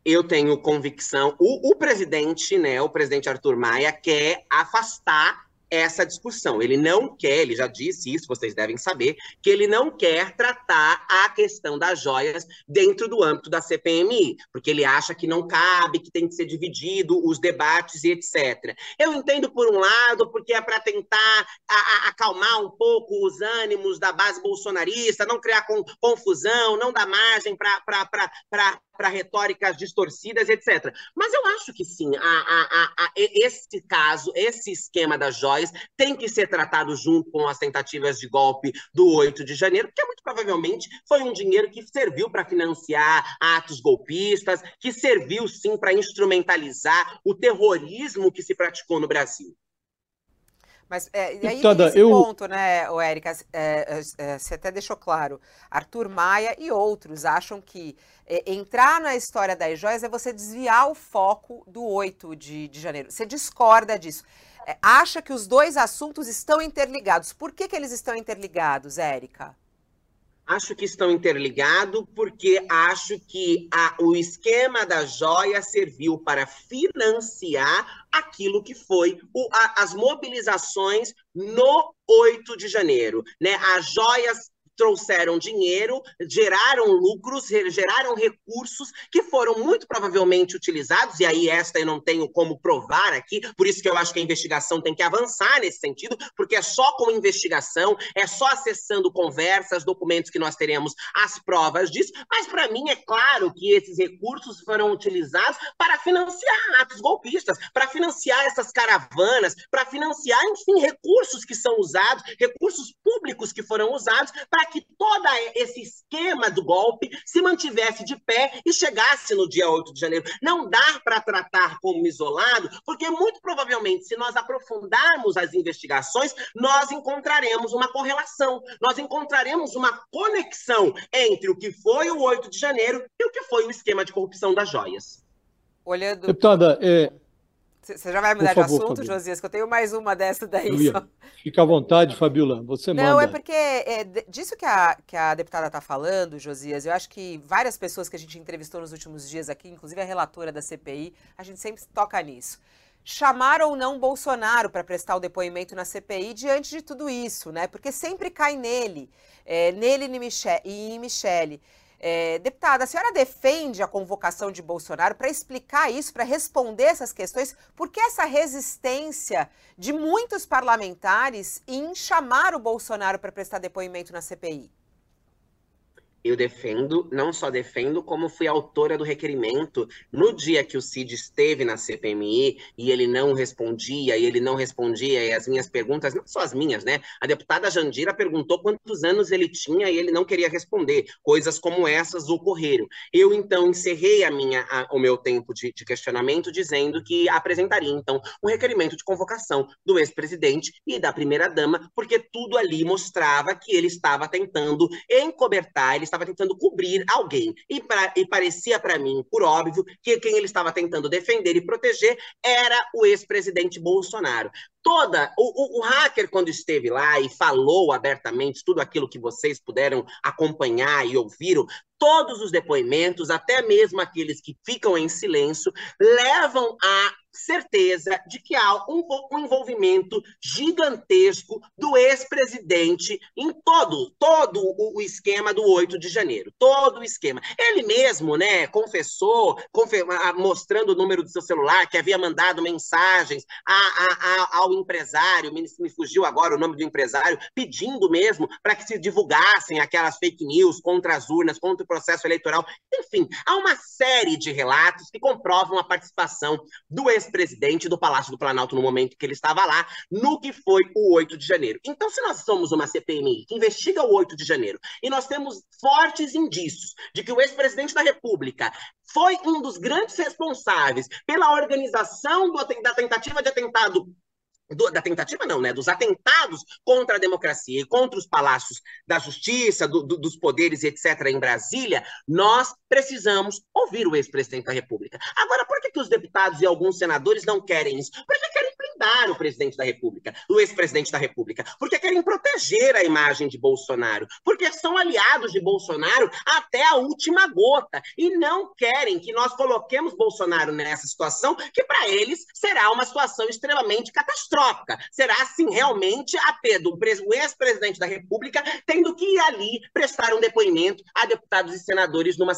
Eu tenho convicção. O, o presidente, né, o presidente Arthur Maia, quer afastar essa discussão. Ele não quer, ele já disse isso, vocês devem saber, que ele não quer tratar a questão das joias dentro do âmbito da CPMI, porque ele acha que não cabe, que tem que ser dividido os debates e etc. Eu entendo por um lado, porque é para tentar a, a, acalmar um pouco os ânimos da base bolsonarista, não criar com, confusão, não dar margem para para retóricas distorcidas, etc. Mas eu acho que sim, a, a, a, esse caso, esse esquema das joias tem que ser tratado junto com as tentativas de golpe do 8 de janeiro, porque muito provavelmente foi um dinheiro que serviu para financiar atos golpistas, que serviu sim para instrumentalizar o terrorismo que se praticou no Brasil. Mas é, e aí Deputada, esse eu... ponto, né, o Érica, é, é, é, você até deixou claro, Arthur Maia e outros acham que é, entrar na história das joias é você desviar o foco do 8 de, de janeiro. Você discorda disso. É, acha que os dois assuntos estão interligados. Por que, que eles estão interligados, Érica? Acho que estão interligados porque acho que a, o esquema da joia serviu para financiar aquilo que foi o, a, as mobilizações no 8 de janeiro. Né? As joias trouxeram dinheiro, geraram lucros, geraram recursos que foram muito provavelmente utilizados, e aí esta eu não tenho como provar aqui, por isso que eu acho que a investigação tem que avançar nesse sentido, porque é só com investigação, é só acessando conversas, documentos que nós teremos as provas disso, mas para mim é claro que esses recursos foram utilizados para financiar atos golpistas, para financiar essas caravanas, para financiar, enfim, recursos que são usados, recursos públicos que foram usados para que todo esse esquema do golpe se mantivesse de pé e chegasse no dia 8 de janeiro. Não dá para tratar como isolado, porque muito provavelmente, se nós aprofundarmos as investigações, nós encontraremos uma correlação, nós encontraremos uma conexão entre o que foi o 8 de janeiro e o que foi o esquema de corrupção das joias. Olhando. Deputada, é, você já vai mudar favor, de assunto, Fabiola. Josias, que eu tenho mais uma dessa daí. Fica à vontade, Fabiola, você manda. Não, é porque é, disso que a, que a deputada está falando, Josias, eu acho que várias pessoas que a gente entrevistou nos últimos dias aqui, inclusive a relatora da CPI, a gente sempre toca nisso. Chamar ou não Bolsonaro para prestar o depoimento na CPI diante de tudo isso, né? Porque sempre cai nele, é, nele e em Michele. É, deputada, a senhora defende a convocação de Bolsonaro para explicar isso, para responder essas questões? Por que essa resistência de muitos parlamentares em chamar o Bolsonaro para prestar depoimento na CPI? Eu defendo, não só defendo, como fui autora do requerimento no dia que o Cid esteve na CPMI e ele não respondia, e ele não respondia, e as minhas perguntas, não só as minhas, né? A deputada Jandira perguntou quantos anos ele tinha e ele não queria responder. Coisas como essas ocorreram. Eu, então, encerrei a minha, a, o meu tempo de, de questionamento dizendo que apresentaria, então, um requerimento de convocação do ex-presidente e da primeira-dama, porque tudo ali mostrava que ele estava tentando encobertar, ele estava tentando cobrir alguém. E, pra, e parecia para mim, por óbvio, que quem ele estava tentando defender e proteger era o ex-presidente Bolsonaro. Toda o, o, o, hacker quando esteve lá e falou abertamente tudo aquilo que vocês puderam acompanhar e ouviram, todos os depoimentos, até mesmo aqueles que ficam em silêncio, levam a certeza de que há um, um envolvimento gigantesco do ex-presidente em todo, todo o, o, esquema do 8 de janeiro, todo o esquema. Ele mesmo, né, confessou, confe mostrando o número do seu celular, que havia mandado mensagens a, a, a, ao empresário, me, me fugiu agora o nome do empresário, pedindo mesmo para que se divulgassem aquelas fake news contra as urnas, contra o processo eleitoral. Enfim, há uma série de relatos que comprovam a participação do ex ex-presidente do Palácio do Planalto no momento que ele estava lá, no que foi o 8 de janeiro. Então, se nós somos uma CPMI que investiga o 8 de janeiro e nós temos fortes indícios de que o ex-presidente da República foi um dos grandes responsáveis pela organização do, da tentativa de atentado do, da tentativa não, né, dos atentados contra a democracia e contra os palácios da justiça, do, do, dos poderes, etc., em Brasília, nós precisamos ouvir o ex-presidente da República. Agora, por que, que os deputados e alguns senadores não querem isso? Porque querem blindar o presidente da República, o ex-presidente da República, porque querem proteger a imagem de Bolsonaro, porque são aliados de Bolsonaro até a última gota e não querem que nós coloquemos Bolsonaro nessa situação que para eles será uma situação extremamente catastrófica. Será assim realmente a do ex-presidente da República tendo que ir ali prestar um depoimento a deputados e senadores numa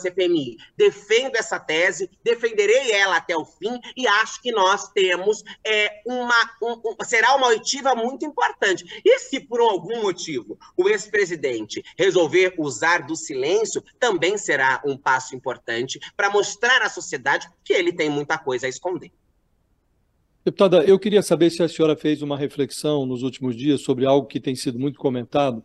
Defendo essa tese, defenderei ela até o fim e acho que nós temos é, uma, um, um, será uma oitiva muito importante. E se por algum motivo o ex-presidente resolver usar do silêncio, também será um passo importante para mostrar à sociedade que ele tem muita coisa a esconder. Deputada, eu queria saber se a senhora fez uma reflexão nos últimos dias sobre algo que tem sido muito comentado,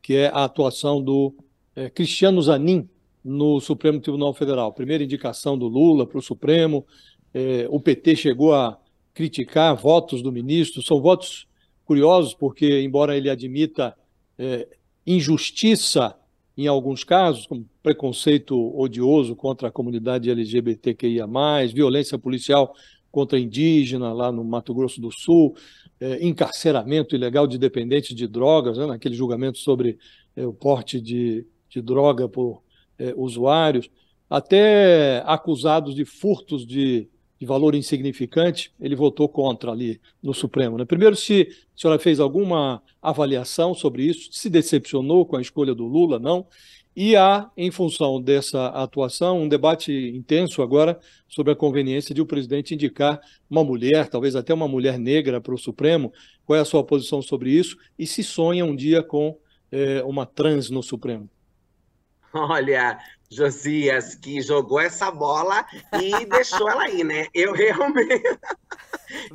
que é a atuação do é, Cristiano Zanin no Supremo Tribunal Federal. Primeira indicação do Lula para o Supremo, é, o PT chegou a criticar votos do ministro. São votos curiosos, porque, embora ele admita é, injustiça em alguns casos, como preconceito odioso contra a comunidade LGBTQIA, violência policial contra indígena lá no Mato Grosso do Sul, é, encarceramento ilegal de dependentes de drogas, né, naquele julgamento sobre é, o porte de, de droga por é, usuários, até acusados de furtos de de valor insignificante, ele votou contra ali no Supremo. Né? Primeiro, se a senhora fez alguma avaliação sobre isso, se decepcionou com a escolha do Lula, não? E há, em função dessa atuação, um debate intenso agora sobre a conveniência de o presidente indicar uma mulher, talvez até uma mulher negra para o Supremo. Qual é a sua posição sobre isso? E se sonha um dia com é, uma trans no Supremo? Olha, Josias, que jogou essa bola e deixou ela aí, né? Eu realmente.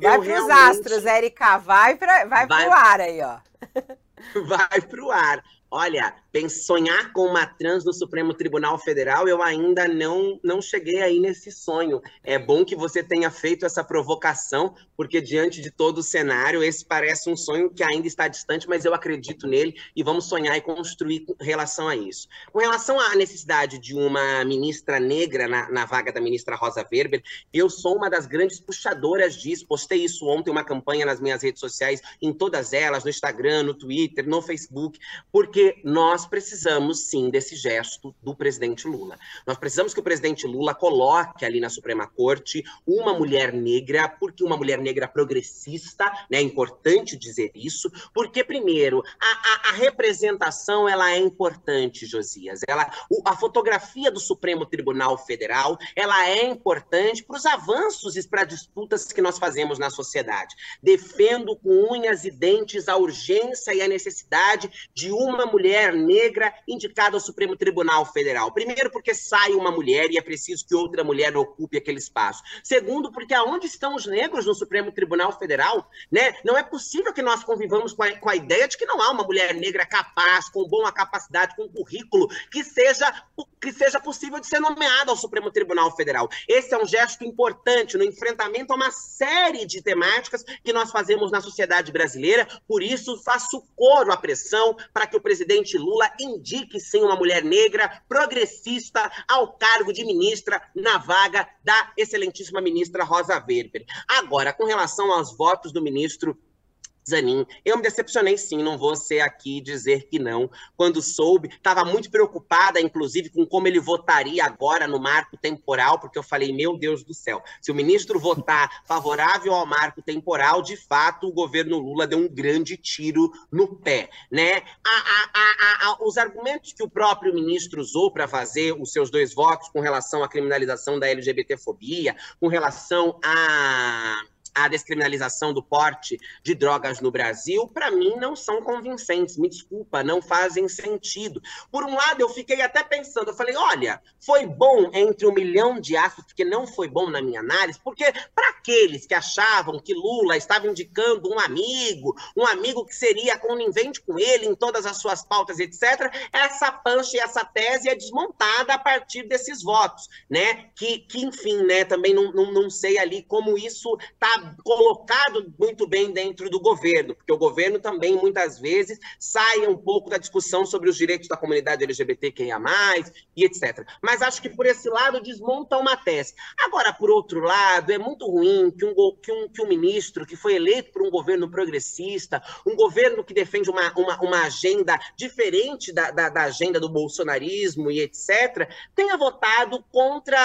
Vai para os realmente... astros, Érica, vai para vai, vai... o ar aí, ó. Vai para o ar. Olha, sonhar com uma trans no Supremo Tribunal Federal, eu ainda não, não cheguei aí nesse sonho. É bom que você tenha feito essa provocação, porque diante de todo o cenário, esse parece um sonho que ainda está distante, mas eu acredito nele e vamos sonhar e construir com relação a isso. Com relação à necessidade de uma ministra negra na, na vaga da ministra Rosa Weber, eu sou uma das grandes puxadoras disso. Postei isso ontem, uma campanha nas minhas redes sociais, em todas elas, no Instagram, no Twitter, no Facebook, porque nós nós precisamos sim desse gesto do presidente Lula. Nós precisamos que o presidente Lula coloque ali na Suprema Corte uma mulher negra, porque uma mulher negra progressista, né? É importante dizer isso, porque primeiro a, a, a representação ela é importante, Josias. Ela, o, a fotografia do Supremo Tribunal Federal ela é importante para os avanços e para disputas que nós fazemos na sociedade. Defendo com unhas e dentes a urgência e a necessidade de uma mulher negra negra indicada ao Supremo Tribunal Federal. Primeiro, porque sai uma mulher e é preciso que outra mulher ocupe aquele espaço. Segundo, porque aonde estão os negros no Supremo Tribunal Federal? Né? Não é possível que nós convivamos com a, com a ideia de que não há uma mulher negra capaz, com boa capacidade, com currículo, que seja, que seja possível de ser nomeada ao Supremo Tribunal Federal. Esse é um gesto importante no enfrentamento a uma série de temáticas que nós fazemos na sociedade brasileira. Por isso, faço coro à pressão para que o presidente Lula Lula indique sim uma mulher negra progressista ao cargo de ministra na vaga da excelentíssima ministra Rosa Weber. Agora, com relação aos votos do ministro Zanin. Eu me decepcionei sim, não vou ser aqui dizer que não. Quando soube, estava muito preocupada, inclusive, com como ele votaria agora no marco temporal, porque eu falei, meu Deus do céu, se o ministro votar favorável ao marco temporal, de fato, o governo Lula deu um grande tiro no pé, né? A, a, a, os argumentos que o próprio ministro usou para fazer os seus dois votos com relação à criminalização da LGBTfobia, com relação a a descriminalização do porte de drogas no Brasil, para mim, não são convincentes. Me desculpa, não fazem sentido. Por um lado, eu fiquei até pensando, eu falei, olha, foi bom entre um milhão de aspas, porque não foi bom na minha análise, porque para aqueles que achavam que Lula estava indicando um amigo, um amigo que seria conivente com ele em todas as suas pautas, etc., essa pancha e essa tese é desmontada a partir desses votos, né? Que, que enfim, né, também não, não, não sei ali como isso está colocado muito bem dentro do governo, porque o governo também, muitas vezes, sai um pouco da discussão sobre os direitos da comunidade LGBTQIA, e etc. Mas acho que por esse lado desmonta uma tese. Agora, por outro lado, é muito ruim que um, que um, que um ministro que foi eleito por um governo progressista, um governo que defende uma, uma, uma agenda diferente da, da, da agenda do bolsonarismo e etc., tenha votado contra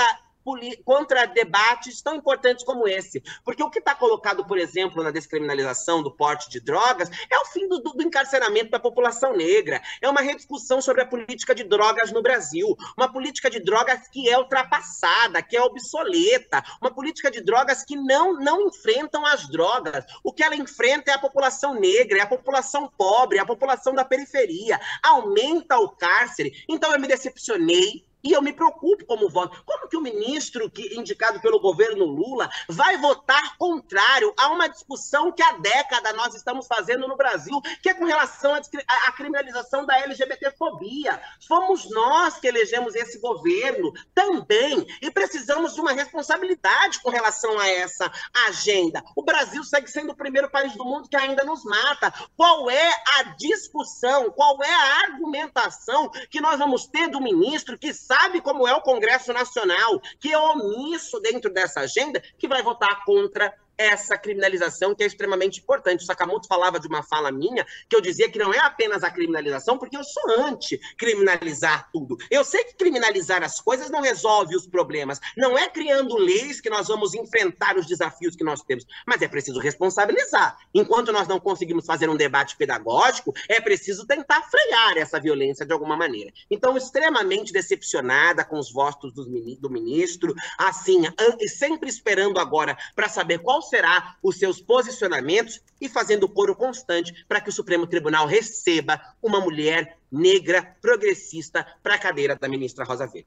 contra debates tão importantes como esse. Porque o que está colocado, por exemplo, na descriminalização do porte de drogas é o fim do, do, encarceramento da população negra. É uma rediscussão sobre a política de drogas no Brasil. Uma política de drogas que é ultrapassada, que é obsoleta. Uma política de drogas que não, não enfrentam as drogas. O que ela enfrenta é a população negra, é a população pobre, é a população da periferia. Aumenta o cárcere. Então eu me decepcionei e eu me preocupo como voto. Como que o ministro que indicado pelo governo Lula vai votar contrário a uma discussão que há década nós estamos fazendo no Brasil, que é com relação à criminalização da LGBTfobia. Fomos nós que elegemos esse governo também e precisamos de uma responsabilidade com relação a essa agenda. O Brasil segue sendo o primeiro país do mundo que ainda nos mata. Qual é a discussão, qual é a argumentação que nós vamos ter do ministro que sabe sabe como é o Congresso Nacional, que é omisso dentro dessa agenda, que vai votar contra essa criminalização que é extremamente importante. O Sakamoto falava de uma fala minha que eu dizia que não é apenas a criminalização, porque eu sou anti-criminalizar tudo. Eu sei que criminalizar as coisas não resolve os problemas. Não é criando leis que nós vamos enfrentar os desafios que nós temos, mas é preciso responsabilizar. Enquanto nós não conseguimos fazer um debate pedagógico, é preciso tentar frear essa violência de alguma maneira. Então, extremamente decepcionada com os votos do ministro, assim, sempre esperando agora para saber qual será os seus posicionamentos e fazendo coro constante para que o Supremo Tribunal receba uma mulher negra progressista para a cadeira da ministra Rosa Weber.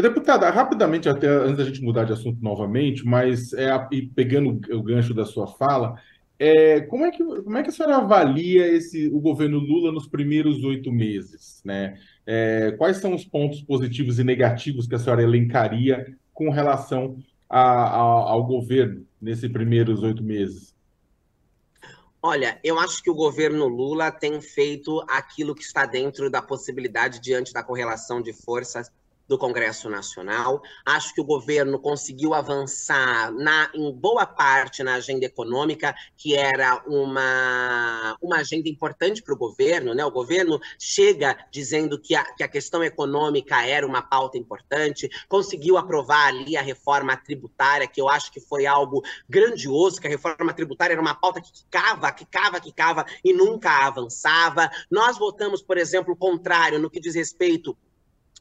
Deputada, rapidamente, até antes da gente mudar de assunto novamente, mas é, e pegando o gancho da sua fala, é, como, é que, como é que a senhora avalia esse, o governo Lula nos primeiros oito meses? Né? É, quais são os pontos positivos e negativos que a senhora elencaria com relação a, a, ao governo nesses primeiros oito meses? Olha, eu acho que o governo Lula tem feito aquilo que está dentro da possibilidade diante da correlação de forças do Congresso Nacional. Acho que o governo conseguiu avançar na, em boa parte na agenda econômica, que era uma, uma agenda importante para o governo. Né? O governo chega dizendo que a, que a questão econômica era uma pauta importante, conseguiu aprovar ali a reforma tributária, que eu acho que foi algo grandioso, que a reforma tributária era uma pauta que cava, que cava, que cava e nunca avançava. Nós votamos, por exemplo, o contrário no que diz respeito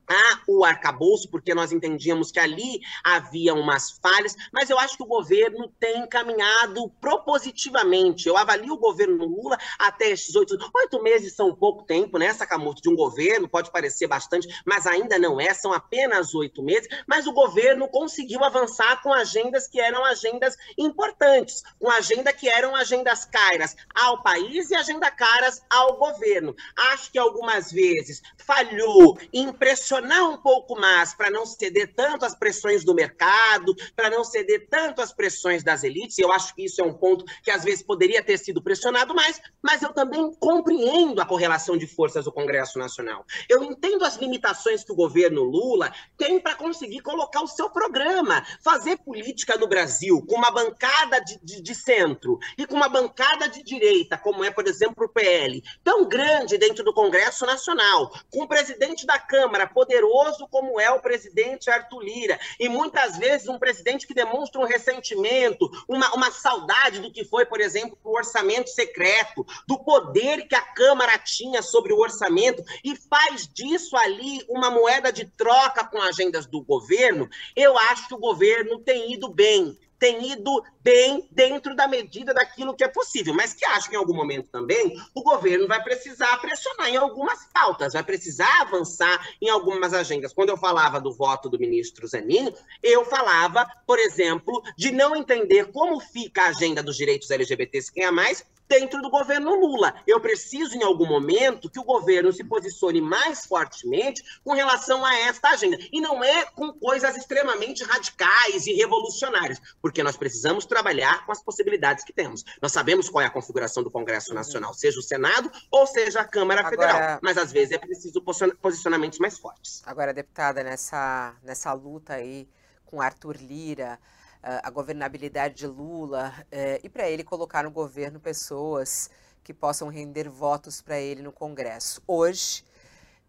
a o arcabouço, porque nós entendíamos que ali havia umas falhas, mas eu acho que o governo tem caminhado propositivamente. Eu avalio o governo Lula até esses oito, oito meses são pouco tempo, né, Sakamoto, de um governo, pode parecer bastante, mas ainda não é, são apenas oito meses, mas o governo conseguiu avançar com agendas que eram agendas importantes, com agenda que eram agendas caras ao país e agenda caras ao governo. Acho que algumas vezes falhou, impressionou pressionar um pouco mais para não ceder tanto às pressões do mercado, para não ceder tanto às pressões das elites. Eu acho que isso é um ponto que às vezes poderia ter sido pressionado mais, mas eu também compreendo a correlação de forças do Congresso Nacional. Eu entendo as limitações que o governo Lula tem para conseguir colocar o seu programa, fazer política no Brasil com uma bancada de, de, de centro e com uma bancada de direita, como é, por exemplo, o PL, tão grande dentro do Congresso Nacional, com o presidente da Câmara poderoso como é o presidente Arthur Lira, e muitas vezes um presidente que demonstra um ressentimento, uma, uma saudade do que foi, por exemplo, o orçamento secreto, do poder que a Câmara tinha sobre o orçamento, e faz disso ali uma moeda de troca com agendas do governo, eu acho que o governo tem ido bem tem ido bem dentro da medida daquilo que é possível, mas que acho que em algum momento também o governo vai precisar pressionar em algumas pautas, vai precisar avançar em algumas agendas. Quando eu falava do voto do ministro Zanin, eu falava, por exemplo, de não entender como fica a agenda dos direitos LGBTs quem é mais dentro do governo Lula. Eu preciso, em algum momento, que o governo se posicione mais fortemente com relação a esta agenda. E não é com coisas extremamente radicais e revolucionárias, porque nós precisamos trabalhar com as possibilidades que temos. Nós sabemos qual é a configuração do Congresso Nacional, seja o Senado ou seja a Câmara Agora... Federal. Mas às vezes é preciso posicionamentos mais fortes. Agora, deputada, nessa, nessa luta aí com Arthur Lira a governabilidade de Lula eh, e para ele colocar no governo pessoas que possam render votos para ele no Congresso. Hoje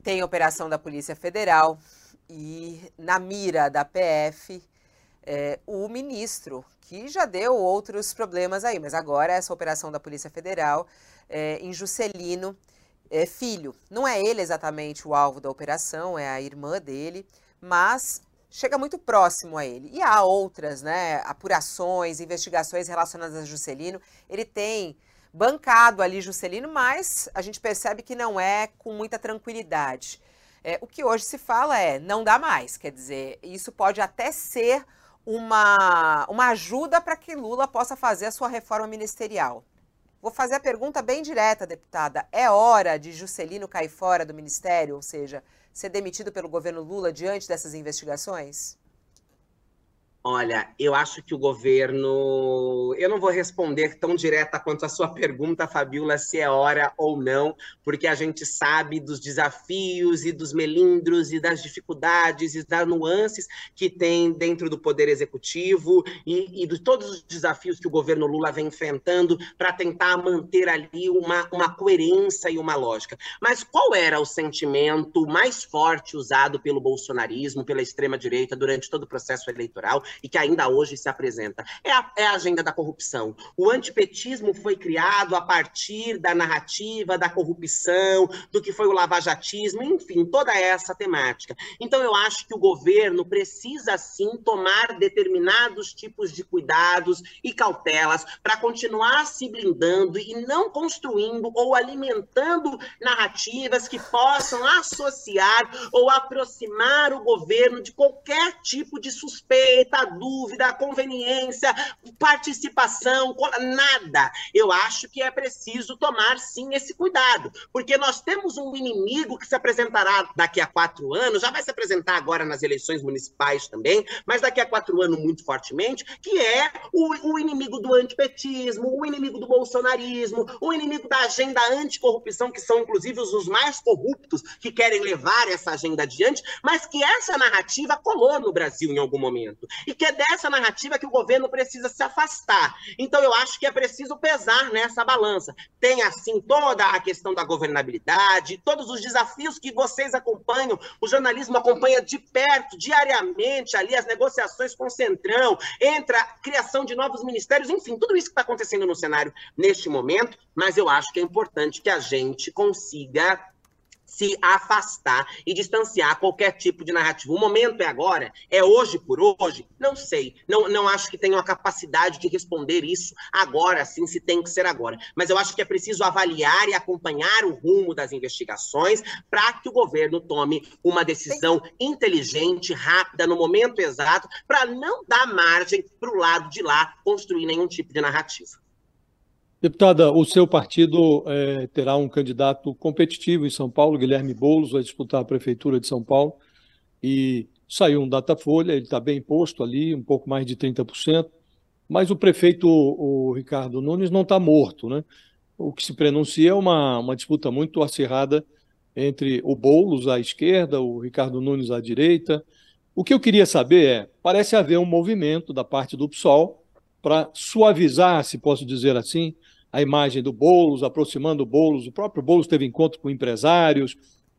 tem operação da Polícia Federal e na mira da PF eh, o ministro, que já deu outros problemas aí, mas agora essa operação da Polícia Federal eh, em Juscelino Filho. Não é ele exatamente o alvo da operação, é a irmã dele, mas chega muito próximo a ele. E há outras, né, apurações, investigações relacionadas a Juscelino. Ele tem bancado ali Juscelino, mas a gente percebe que não é com muita tranquilidade. É, o que hoje se fala é não dá mais, quer dizer, isso pode até ser uma, uma ajuda para que Lula possa fazer a sua reforma ministerial. Vou fazer a pergunta bem direta, deputada. É hora de Juscelino cair fora do ministério, ou seja, ser demitido pelo governo Lula diante dessas investigações? Olha, eu acho que o governo. Eu não vou responder tão direta quanto a sua pergunta, Fabiola, se é hora ou não, porque a gente sabe dos desafios e dos melindros e das dificuldades e das nuances que tem dentro do Poder Executivo e, e de todos os desafios que o governo Lula vem enfrentando para tentar manter ali uma, uma coerência e uma lógica. Mas qual era o sentimento mais forte usado pelo bolsonarismo, pela extrema-direita, durante todo o processo eleitoral? E que ainda hoje se apresenta. É a, é a agenda da corrupção. O antipetismo foi criado a partir da narrativa da corrupção, do que foi o lavajatismo, enfim, toda essa temática. Então, eu acho que o governo precisa, sim, tomar determinados tipos de cuidados e cautelas para continuar se blindando e não construindo ou alimentando narrativas que possam associar ou aproximar o governo de qualquer tipo de suspeita, a dúvida, a conveniência, participação, nada. Eu acho que é preciso tomar sim esse cuidado, porque nós temos um inimigo que se apresentará daqui a quatro anos, já vai se apresentar agora nas eleições municipais também, mas daqui a quatro anos muito fortemente, que é o, o inimigo do antipetismo, o inimigo do bolsonarismo, o inimigo da agenda anticorrupção, que são inclusive os, os mais corruptos que querem levar essa agenda adiante, mas que essa narrativa colou no Brasil em algum momento e que é dessa narrativa que o governo precisa se afastar. Então, eu acho que é preciso pesar nessa balança. Tem, assim, toda a questão da governabilidade, todos os desafios que vocês acompanham, o jornalismo acompanha de perto, diariamente, ali, as negociações com o Centrão, entra a criação de novos ministérios, enfim, tudo isso que está acontecendo no cenário neste momento, mas eu acho que é importante que a gente consiga se afastar e distanciar qualquer tipo de narrativa. O momento é agora? É hoje por hoje? Não sei. Não, não acho que tenho a capacidade de responder isso agora, sim, se tem que ser agora. Mas eu acho que é preciso avaliar e acompanhar o rumo das investigações para que o governo tome uma decisão inteligente, rápida, no momento exato, para não dar margem para o lado de lá construir nenhum tipo de narrativa. Deputada, o seu partido é, terá um candidato competitivo em São Paulo, Guilherme Boulos, vai disputar a Prefeitura de São Paulo, e saiu um Datafolha, ele está bem posto ali, um pouco mais de 30%, mas o prefeito, o Ricardo Nunes, não está morto. Né? O que se prenuncia é uma, uma disputa muito acirrada entre o Boulos à esquerda, o Ricardo Nunes à direita. O que eu queria saber é, parece haver um movimento da parte do PSOL para suavizar, se posso dizer assim, a imagem do Boulos, aproximando o Boulos. O próprio Boulos teve encontro com empresários.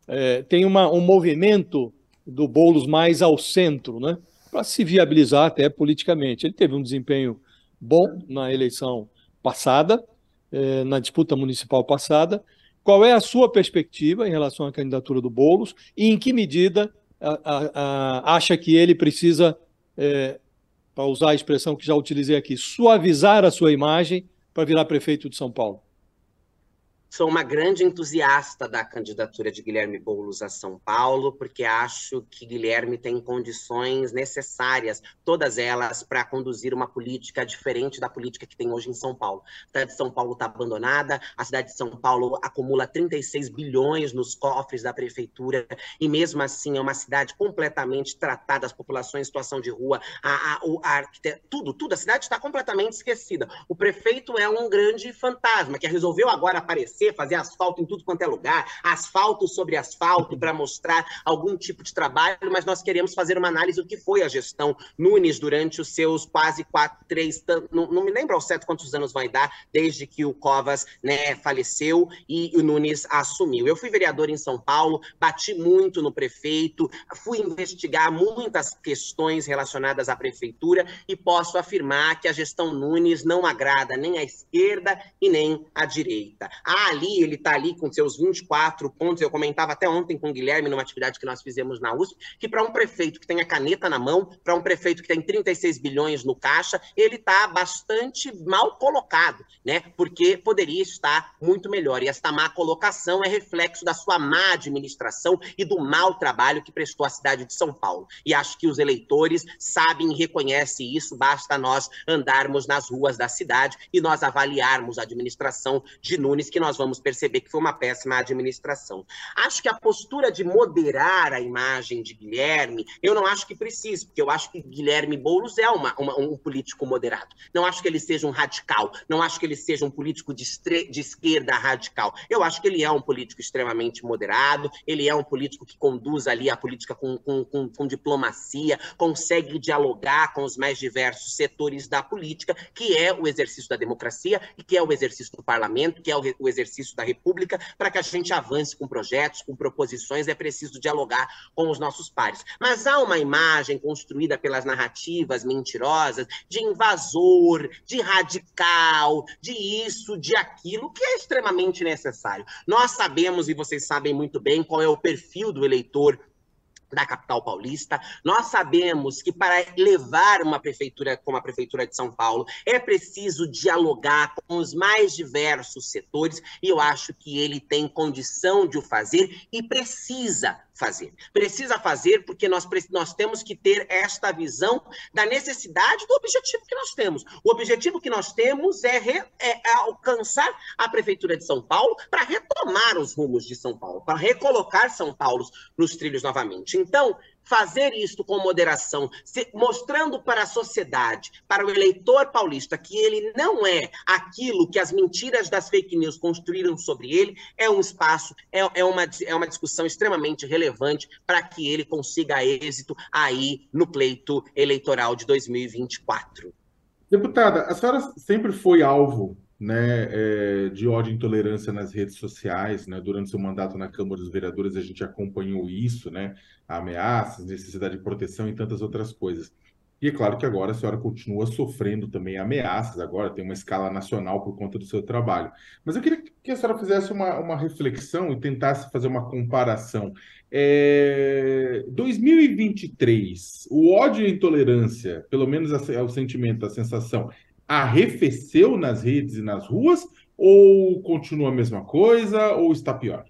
É, tem uma, um movimento do Boulos mais ao centro, né? para se viabilizar até politicamente. Ele teve um desempenho bom na eleição passada, é, na disputa municipal passada. Qual é a sua perspectiva em relação à candidatura do Boulos e em que medida a, a, a, acha que ele precisa, é, para usar a expressão que já utilizei aqui, suavizar a sua imagem para virar prefeito de São Paulo? Sou uma grande entusiasta da candidatura de Guilherme Boulos a São Paulo, porque acho que Guilherme tem condições necessárias, todas elas, para conduzir uma política diferente da política que tem hoje em São Paulo. A cidade de São Paulo está abandonada, a cidade de São Paulo acumula 36 bilhões nos cofres da prefeitura, e mesmo assim é uma cidade completamente tratada, as populações em situação de rua, a, a, tudo, tudo, a cidade está completamente esquecida. O prefeito é um grande fantasma que resolveu agora aparecer fazer asfalto em tudo quanto é lugar, asfalto sobre asfalto para mostrar algum tipo de trabalho, mas nós queremos fazer uma análise do que foi a gestão Nunes durante os seus quase quatro, três, não, não me lembro ao certo quantos anos vai dar, desde que o Covas né, faleceu e o Nunes assumiu. Eu fui vereador em São Paulo, bati muito no prefeito, fui investigar muitas questões relacionadas à prefeitura e posso afirmar que a gestão Nunes não agrada nem à esquerda e nem à direita. Ah, ali, ele está ali com seus 24 pontos. Eu comentava até ontem com o Guilherme, numa atividade que nós fizemos na USP, que para um prefeito que tem a caneta na mão, para um prefeito que tem 36 bilhões no caixa, ele está bastante mal colocado, né? Porque poderia estar muito melhor. E esta má colocação é reflexo da sua má administração e do mau trabalho que prestou a cidade de São Paulo. E acho que os eleitores sabem e reconhecem isso, basta nós andarmos nas ruas da cidade e nós avaliarmos a administração de Nunes, que nós vamos perceber que foi uma péssima administração. Acho que a postura de moderar a imagem de Guilherme, eu não acho que precise, porque eu acho que Guilherme Boulos é uma, uma, um político moderado. Não acho que ele seja um radical, não acho que ele seja um político de, de esquerda radical. Eu acho que ele é um político extremamente moderado, ele é um político que conduz ali a política com, com, com, com diplomacia, consegue dialogar com os mais diversos setores da política, que é o exercício da democracia e que é o exercício do parlamento, que é o, o exercício da república, para que a gente avance com projetos, com proposições, é preciso dialogar com os nossos pares. Mas há uma imagem construída pelas narrativas mentirosas de invasor, de radical, de isso, de aquilo, que é extremamente necessário. Nós sabemos, e vocês sabem muito bem, qual é o perfil do eleitor da capital paulista. Nós sabemos que para levar uma prefeitura como a prefeitura de São Paulo é preciso dialogar com os mais diversos setores e eu acho que ele tem condição de o fazer e precisa fazer. Precisa fazer porque nós, nós temos que ter esta visão da necessidade do objetivo que nós temos. O objetivo que nós temos é, re, é alcançar a Prefeitura de São Paulo para retomar os rumos de São Paulo, para recolocar São Paulo nos trilhos novamente. Então, fazer isto com moderação, se, mostrando para a sociedade, para o eleitor paulista, que ele não é aquilo que as mentiras das fake news construíram sobre ele, é um espaço, é, é, uma, é uma discussão extremamente relevante para que ele consiga êxito aí no pleito eleitoral de 2024. Deputada, a senhora sempre foi alvo né, é, de ódio e intolerância nas redes sociais, né, durante seu mandato na Câmara dos Vereadores a gente acompanhou isso, né, ameaças, necessidade de proteção e tantas outras coisas. E é claro que agora a senhora continua sofrendo também ameaças, agora tem uma escala nacional por conta do seu trabalho. Mas eu queria que a senhora fizesse uma, uma reflexão e tentasse fazer uma comparação. É, 2023, o ódio e a intolerância, pelo menos é o sentimento, a sensação, arrefeceu nas redes e nas ruas? Ou continua a mesma coisa? Ou está pior?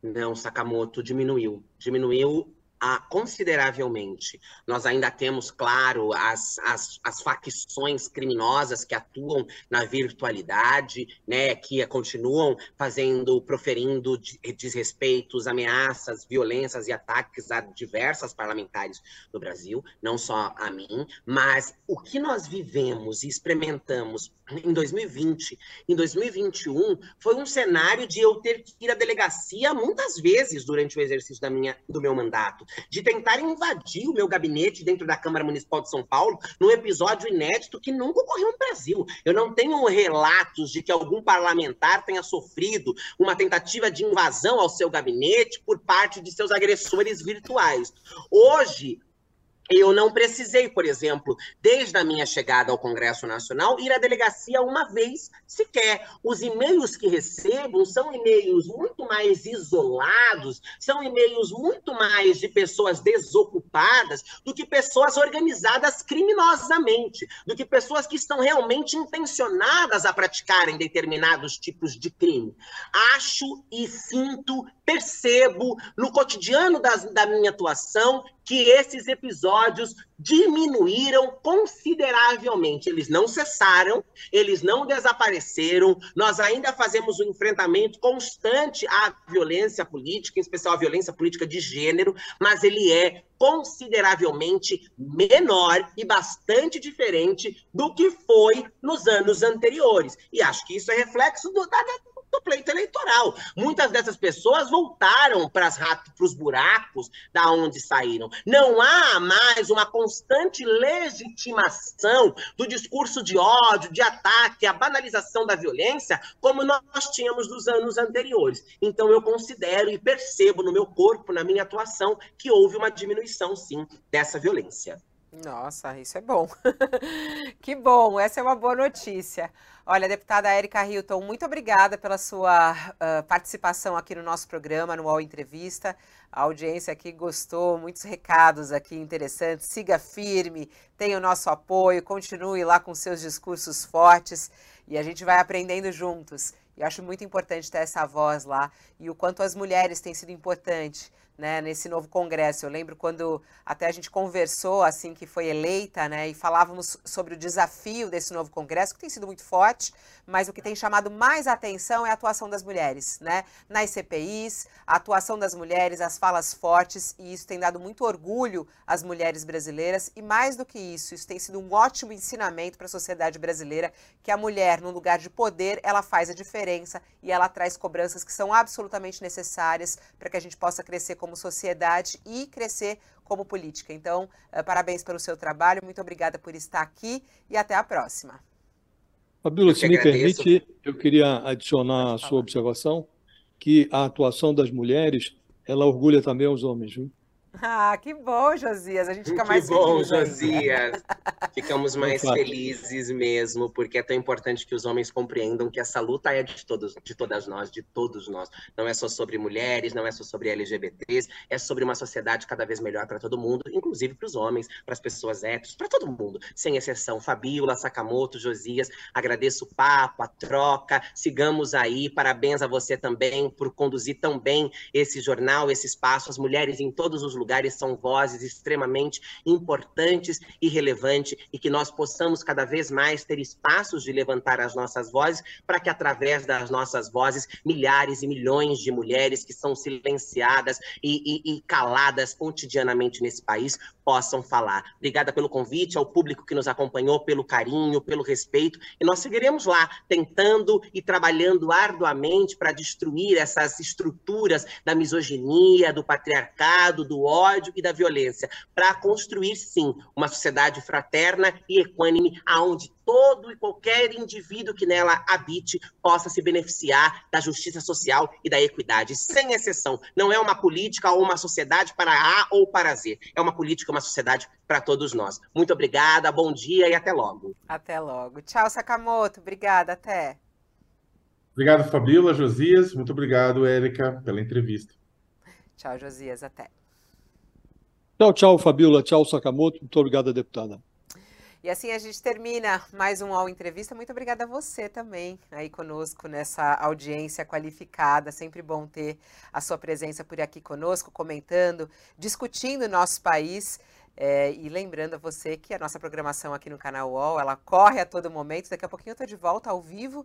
Não, Sakamoto diminuiu. Diminuiu ah, consideravelmente. Nós ainda temos, claro, as, as, as facções criminosas que atuam na virtualidade, né, que continuam fazendo, proferindo desrespeitos, ameaças, violências e ataques a diversas parlamentares do Brasil, não só a mim, mas o que nós vivemos e experimentamos em 2020, em 2021, foi um cenário de eu ter que ir à delegacia muitas vezes durante o exercício da minha, do meu mandato de tentar invadir o meu gabinete dentro da Câmara Municipal de São Paulo num episódio inédito que nunca ocorreu no Brasil. Eu não tenho relatos de que algum parlamentar tenha sofrido uma tentativa de invasão ao seu gabinete por parte de seus agressores virtuais. Hoje, eu não precisei, por exemplo, desde a minha chegada ao Congresso Nacional, ir à delegacia uma vez sequer. Os e-mails que recebo são e-mails muito mais isolados, são e-mails muito mais de pessoas desocupadas do que pessoas organizadas criminosamente, do que pessoas que estão realmente intencionadas a praticarem determinados tipos de crime. Acho e sinto, percebo no cotidiano das, da minha atuação que esses episódios diminuíram consideravelmente. Eles não cessaram, eles não desapareceram. Nós ainda fazemos um enfrentamento constante à violência política, em especial à violência política de gênero, mas ele é consideravelmente menor e bastante diferente do que foi nos anos anteriores. E acho que isso é reflexo do, da, do pleito eleitoral. Muitas dessas pessoas voltaram para os buracos da onde saíram. Não há mais uma constante legitimação do discurso de ódio, de ataque, a banalização da violência, como nós tínhamos nos anos anteriores. Então, eu considero e percebo no meu corpo, na minha atuação, que houve uma diminuição, sim, dessa violência. Nossa, isso é bom. que bom, essa é uma boa notícia. Olha, deputada Érica Hilton, muito obrigada pela sua uh, participação aqui no nosso programa, no UOL Entrevista. A audiência aqui gostou, muitos recados aqui interessantes. Siga firme, tenha o nosso apoio, continue lá com seus discursos fortes e a gente vai aprendendo juntos. E acho muito importante ter essa voz lá e o quanto as mulheres têm sido importantes né, nesse novo Congresso. Eu lembro quando até a gente conversou assim que foi eleita, né, e falávamos sobre o desafio desse novo Congresso, que tem sido muito forte, mas o que tem chamado mais atenção é a atuação das mulheres, né, nas CPIs, a atuação das mulheres, as falas fortes, e isso tem dado muito orgulho às mulheres brasileiras, e mais do que isso, isso tem sido um ótimo ensinamento para a sociedade brasileira, que a mulher, no lugar de poder, ela faz a diferença e ela traz cobranças que são absolutamente necessárias para que a gente possa crescer como sociedade e crescer como política. Então, uh, parabéns pelo seu trabalho, muito obrigada por estar aqui e até a próxima. Fabíola, se me permite, eu queria adicionar a sua observação que a atuação das mulheres, ela orgulha também os homens, viu? Ah, que bom, Josias. A gente fica mais que bom, Josias. Ficamos mais felizes mesmo, porque é tão importante que os homens compreendam que essa luta é de todos, de todas nós, de todos nós. Não é só sobre mulheres, não é só sobre LGBTs, é sobre uma sociedade cada vez melhor para todo mundo, inclusive para os homens, para as pessoas héteros, para todo mundo, sem exceção. Fabiola, Sakamoto, Josias, agradeço o papo, a troca. Sigamos aí. Parabéns a você também por conduzir tão bem esse jornal, esse espaço, as mulheres em todos os lugares lugares são vozes extremamente importantes e relevantes e que nós possamos cada vez mais ter espaços de levantar as nossas vozes para que através das nossas vozes milhares e milhões de mulheres que são silenciadas e, e, e caladas cotidianamente nesse país possam falar. Obrigada pelo convite, ao público que nos acompanhou, pelo carinho, pelo respeito. E nós seguiremos lá, tentando e trabalhando arduamente para destruir essas estruturas da misoginia, do patriarcado, do ódio e da violência, para construir, sim, uma sociedade fraterna e equânime, aonde todo e qualquer indivíduo que nela habite possa se beneficiar da justiça social e da equidade, sem exceção. Não é uma política ou uma sociedade para A ou para Z. É uma política, uma sociedade para todos nós. Muito obrigada, bom dia e até logo. Até logo. Tchau, Sakamoto. Obrigada, até. Obrigado, Fabíola, Josias. Muito obrigado, Érica, pela entrevista. Tchau, Josias. Até. Tchau, tchau, Fabíola. Tchau, Sakamoto. Muito obrigado, deputada. E assim a gente termina mais um All Entrevista. Muito obrigada a você também aí conosco nessa audiência qualificada. Sempre bom ter a sua presença por aqui conosco, comentando, discutindo o nosso país. É, e lembrando a você que a nossa programação aqui no canal UOL, ela corre a todo momento. Daqui a pouquinho eu estou de volta ao vivo.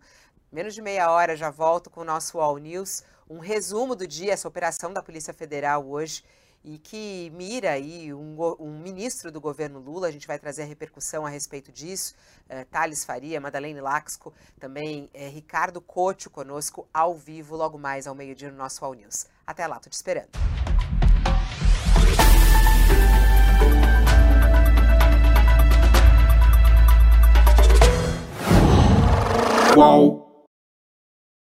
Menos de meia hora já volto com o nosso UOL News. Um resumo do dia, essa operação da Polícia Federal hoje e que mira aí um, um, ministro do governo Lula. A gente vai trazer a repercussão a respeito disso. É, Thales Faria, Madalene Laxco, também é, Ricardo Cocho conosco ao vivo, logo mais ao meio-dia no nosso All News. Até lá, tô te esperando. Qual?